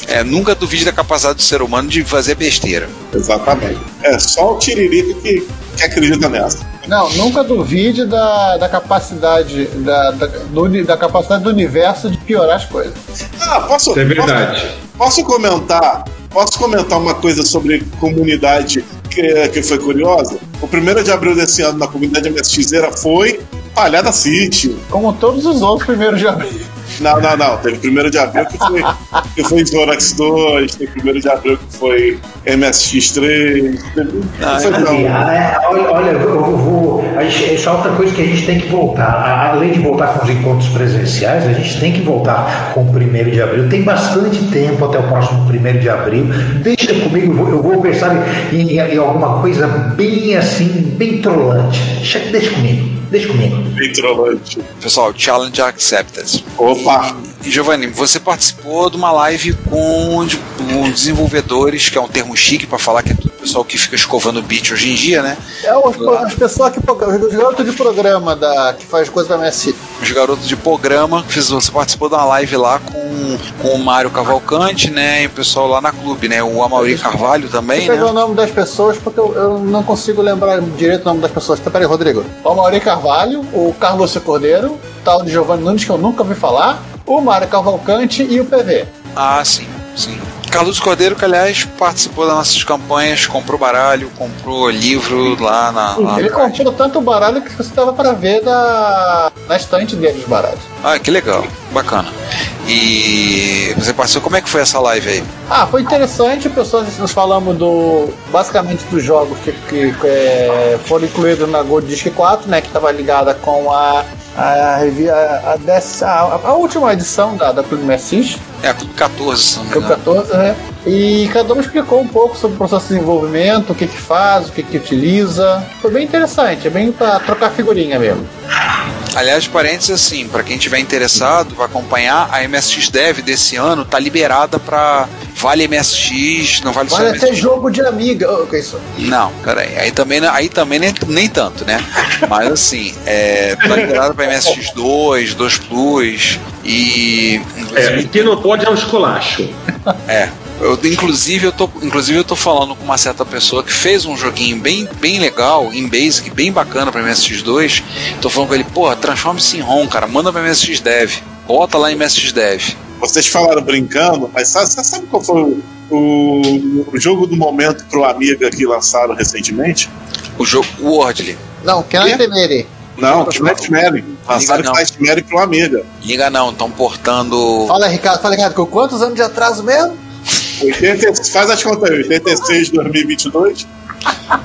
É, nunca duvide da capacidade do ser humano de fazer besteira. Exatamente. É só o tiririca que, que acredita nessa. Não, nunca duvide da, da capacidade da, da, do da capacidade do universo de piorar as coisas. Ah, posso, Isso é verdade. posso, posso comentar? Posso comentar uma coisa sobre comunidade que, que foi curiosa? O primeiro de abril desse ano na comunidade MSXeira foi Palhada City. Como todos os outros primeiros de abril. Não, não, não. Teve primeiro de abril que foi, que foi Zorax 2, teve primeiro de abril que foi MSX3. Teve, não foi Assim, não. ah, é, olha, olha, eu vou. a gente- Isso é outra coisa que a gente tem que voltar. A- Além de voltar com os encontros presenciais, a gente tem que voltar com o primeiro de abril. Tem bastante tempo até o próximo primeiro de abril. Deixa comigo, eu vou, eu vou pensar em, em- em alguma coisa bem assim, bem trolante. Deixa, deixa comigo, deixa comigo. Pessoal, challenge accepted. Opa! E Giovanni, você participou de uma live com, de- com desenvolvedores, que é um termo chique para falar que é tudo pessoal que fica escovando beat hoje em dia, né? É os, as pessoas que. Os garotos de programa da, que faz coisa pra MSI. Os garotos de programa. Fiz, você participou de uma live lá com, com o Mário Cavalcante, né? E o pessoal lá na clube, né? O Amauri Carvalho também, Vou pegar né? o nome das pessoas porque eu, eu não consigo lembrar direito o nome das pessoas. Então, peraí, Rodrigo. O Mauri Carvalho, o Carlos Cordeiro, o tal de Giovanni Nunes, que eu nunca ouvi falar, o Mário Cavalcante e o PV. Ah, sim, sim. Carlos Cordeiro, que aliás participou das nossas campanhas, comprou baralho, comprou livro lá na. lá Ele comprou tanto baralho que você dava pra ver da, na estante dele os baralhos. Ah, que legal, bacana. E você participou, como é que foi essa live aí? Ah, foi interessante, pessoas nós falamos do basicamente dos jogos que, que, é, foram incluídos na Gold Disc 4, né, que estava ligada com a a, a, a, dessa- a, a última edição da, da Clube MSX, É, Clube 14, se não me Clube engano. 14, né? E cada um explicou um pouco sobre o processo de desenvolvimento, o que que faz, o que que utiliza. Foi bem interessante, é bem para trocar figurinha mesmo. Aliás, parênteses, assim, para quem tiver interessado, vai acompanhar, a MSX Dev desse ano tá liberada para Vale MSX, não vale só Olha até MSX. jogo de amiga. Oh, que isso? Não, peraí. Aí também, aí também nem, nem tanto, né? Mas assim, é, tá liberado para MSX2, 2 Plus e. É, o que não pode é um esculacho. É. Eu, inclusive, eu tô, inclusive, eu tô falando com uma certa pessoa que fez um joguinho bem, bem legal, em Basic, bem bacana pra MSX2. Tô falando com ele, porra, transforma-se em ROM, cara, manda pra MSX Dev. Bota lá em MSX Dev. Vocês falaram brincando, mas sabe, você sabe qual foi o, o, o jogo do momento pro Amiga que lançaram recentemente? O jogo Wordly. Não, que não Quê? entender. Não, Nightmare. Lançaram não. Nightmare pro Amiga. Liga não, estão portando. Fala, Ricardo, fala, Ricardo, com quantos anos de atraso mesmo? 80, faz as contas aí, 86 2022.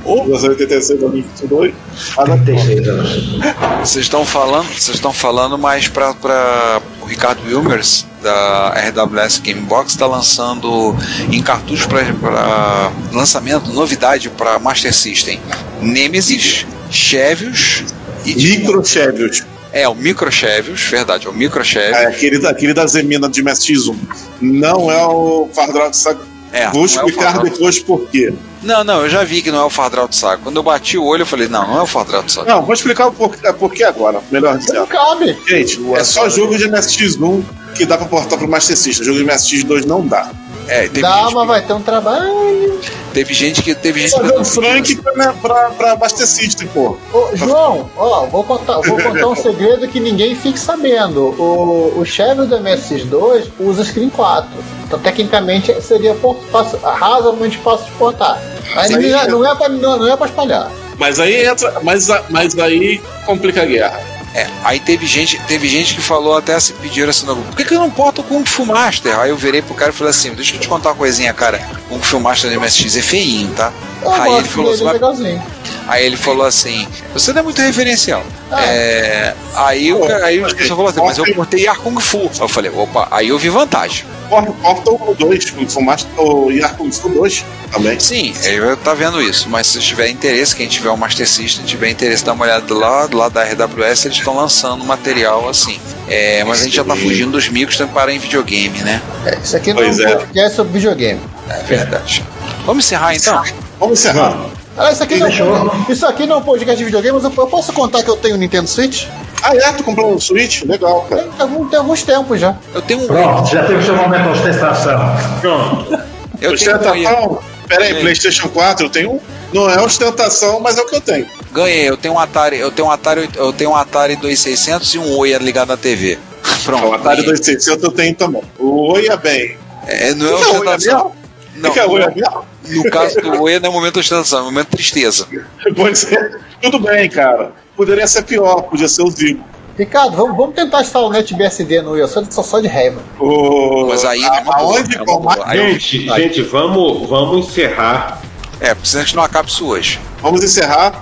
Ou 86 2022. Faz a conta. 36 anos. Vocês estão falando, vocês estão falando, mas para o Ricardo Wilmers da RWS Gamebox está lançando em cartucho para lançamento, novidade para Master System, Nemesis, Chevios e Micro Chevios. É o Micro Chevios, verdade, é o Micro Chevios. É, aquele, da- aquele da Zemina de MSX1. Não é o Fardrout Saga. É, Vou não é o explicar Fardrout. depois por quê. Não, não, eu já vi que não é o Fardraut Saga. Quando eu bati o olho, eu falei, não, não é o Fardraut Saga. Não, vou explicar o porquê, é porquê agora, melhor Não dizendo. cabe. Gente, é só jogo de MSX1 que dá pra portar pro Master System. Jogo de MSX2 não dá. É, teve, Dá, gente, mas vai ter um trabalho. teve gente que teve gente Só que jogo Frank pra, pra, pra System, pô. Ô, João, ó, vou contar, vou contar um segredo que ninguém fique sabendo. O, o Chevy do MSX2 usa Screen 4. Então, tecnicamente, seria fácil- razoavelmente fácil de portar. Mas Mas aí- não, é, não, é pra, não, não é pra espalhar. Mas aí entra. Mas, a- mas aí complica a guerra. É, aí teve gente, teve gente que falou até se pediram assim, por que, que eu não porto o Kung Fu Master? Aí eu virei pro cara e falei assim, deixa eu te contar uma coisinha, cara. Kung Fu Master do MSX é feinho, tá? Eu Aí ele falou assim, mas- legalzinho. Aí ele falou assim, você não é muito referencial. Ah. É, aí, o, aí o pessoal falou assim, mas eu portei Ar Kung Fu. Aí eu falei, opa, aí eu vi vantagem. Porta o 2, Kung Fu Master, o Yar Kung Fu 2 também. Sim, eu tá vendo isso, mas se tiver interesse, quem tiver o Master System, tiver interesse, dá uma olhada do lado da RWS, eles estão lançando material assim. É, mas a gente já tá fugindo dos micos, tem que parar em videogame, né? É, isso aqui não é um Pois é. podcast sobre videogame. É verdade. Vamos encerrar então? Vamos encerrar. Ah, isso, aqui não, eu- isso aqui não é um podcast de videogame, mas eu, eu posso contar que eu tenho um Nintendo Switch? Ah, é? Tu comprou um Switch? Legal, cara. Tem, algum- tem alguns tempos já. Eu tenho um. Pronto, já teve seu momento de ostentação. Pronto. Eu tenho Ostentação. Pera aí. PlayStation 4 eu tenho um. Não é ostentação, mas é o que eu tenho. Ganhei, eu tenho um Atari, eu tenho um Atari, eu tenho um Atari 2600 e um Oi ligado na TV. Pronto. O Atari 2600 eu tenho também. O Oi é bem. É, não é O que é Oi ostentação. Não, O que é Oi Avião? No caso do Oi não é momento ostentação, é momento tristeza. Pode ser. Tudo bem, cara. Poderia ser pior, podia ser o Zico. Ricardo, vamos, vamos tentar instalar o NetBSD no Will, só, só, só de raiva. O... Mas aí não é aonde? é máquina? Aí Gente, gente, vamos, vamos encerrar. É, precisa que não acabe isso hoje. Vamos encerrar.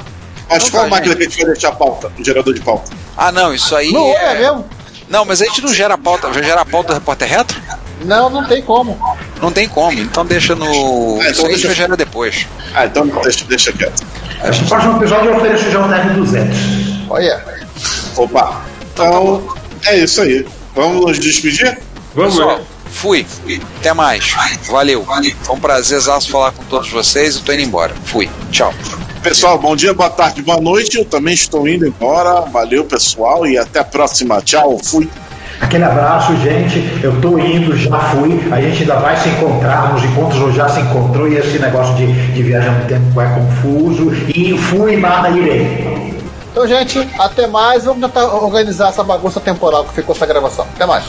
Mas Então qual tá, máquina gente. que a gente vai deixar a pauta? O gerador de pauta. Ah, não, isso aí. Não é... é mesmo? Não, mas a gente não gera pauta, já gera pauta do repórter retro? Não, não tem como. Não tem como, então deixa no. É, então isso aí a gente deixa- gera depois. Ah, então deixa, deixa quieto. No próximo episódio eu ofereço já um TR 200. Olha. Opa. Então, é isso aí. Vamos nos despedir? Vamos, Pessoal, né? fui. Até mais. Valeu. Foi um prazerzaço falar com todos vocês. Eu tô indo embora. Fui. Tchau. Pessoal, bom dia, boa tarde, boa noite. Eu também estou indo embora. Valeu, pessoal, e até a próxima. Tchau, fui. Aquele abraço, gente. Eu tô indo, já fui. A gente ainda vai se encontrar nos encontros ou já se encontrou. E esse negócio de, de viajar no tempo é confuso. E fui, nada irei. Então, gente, até mais. Vamos tentar organizar essa bagunça temporal que ficou essa gravação. Até mais.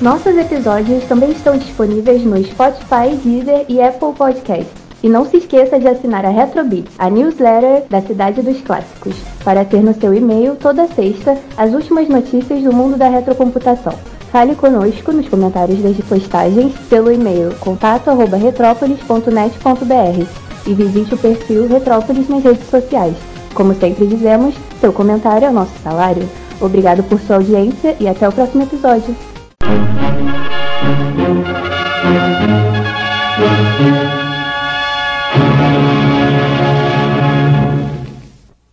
Nossos episódios também estão disponíveis no Spotify, Deezer e Apple Podcasts. E não se esqueça de assinar a Retrobit, a newsletter da Cidade dos Clássicos, para ter no seu e-mail toda sexta as últimas notícias do mundo da retrocomputação. Fale conosco nos comentários das postagens pelo e-mail contato@retrópolis.net.br e visite o perfil Retrópolis nas redes sociais. Como sempre dizemos, seu comentário é o nosso salário. Obrigado por sua audiência e até o próximo episódio.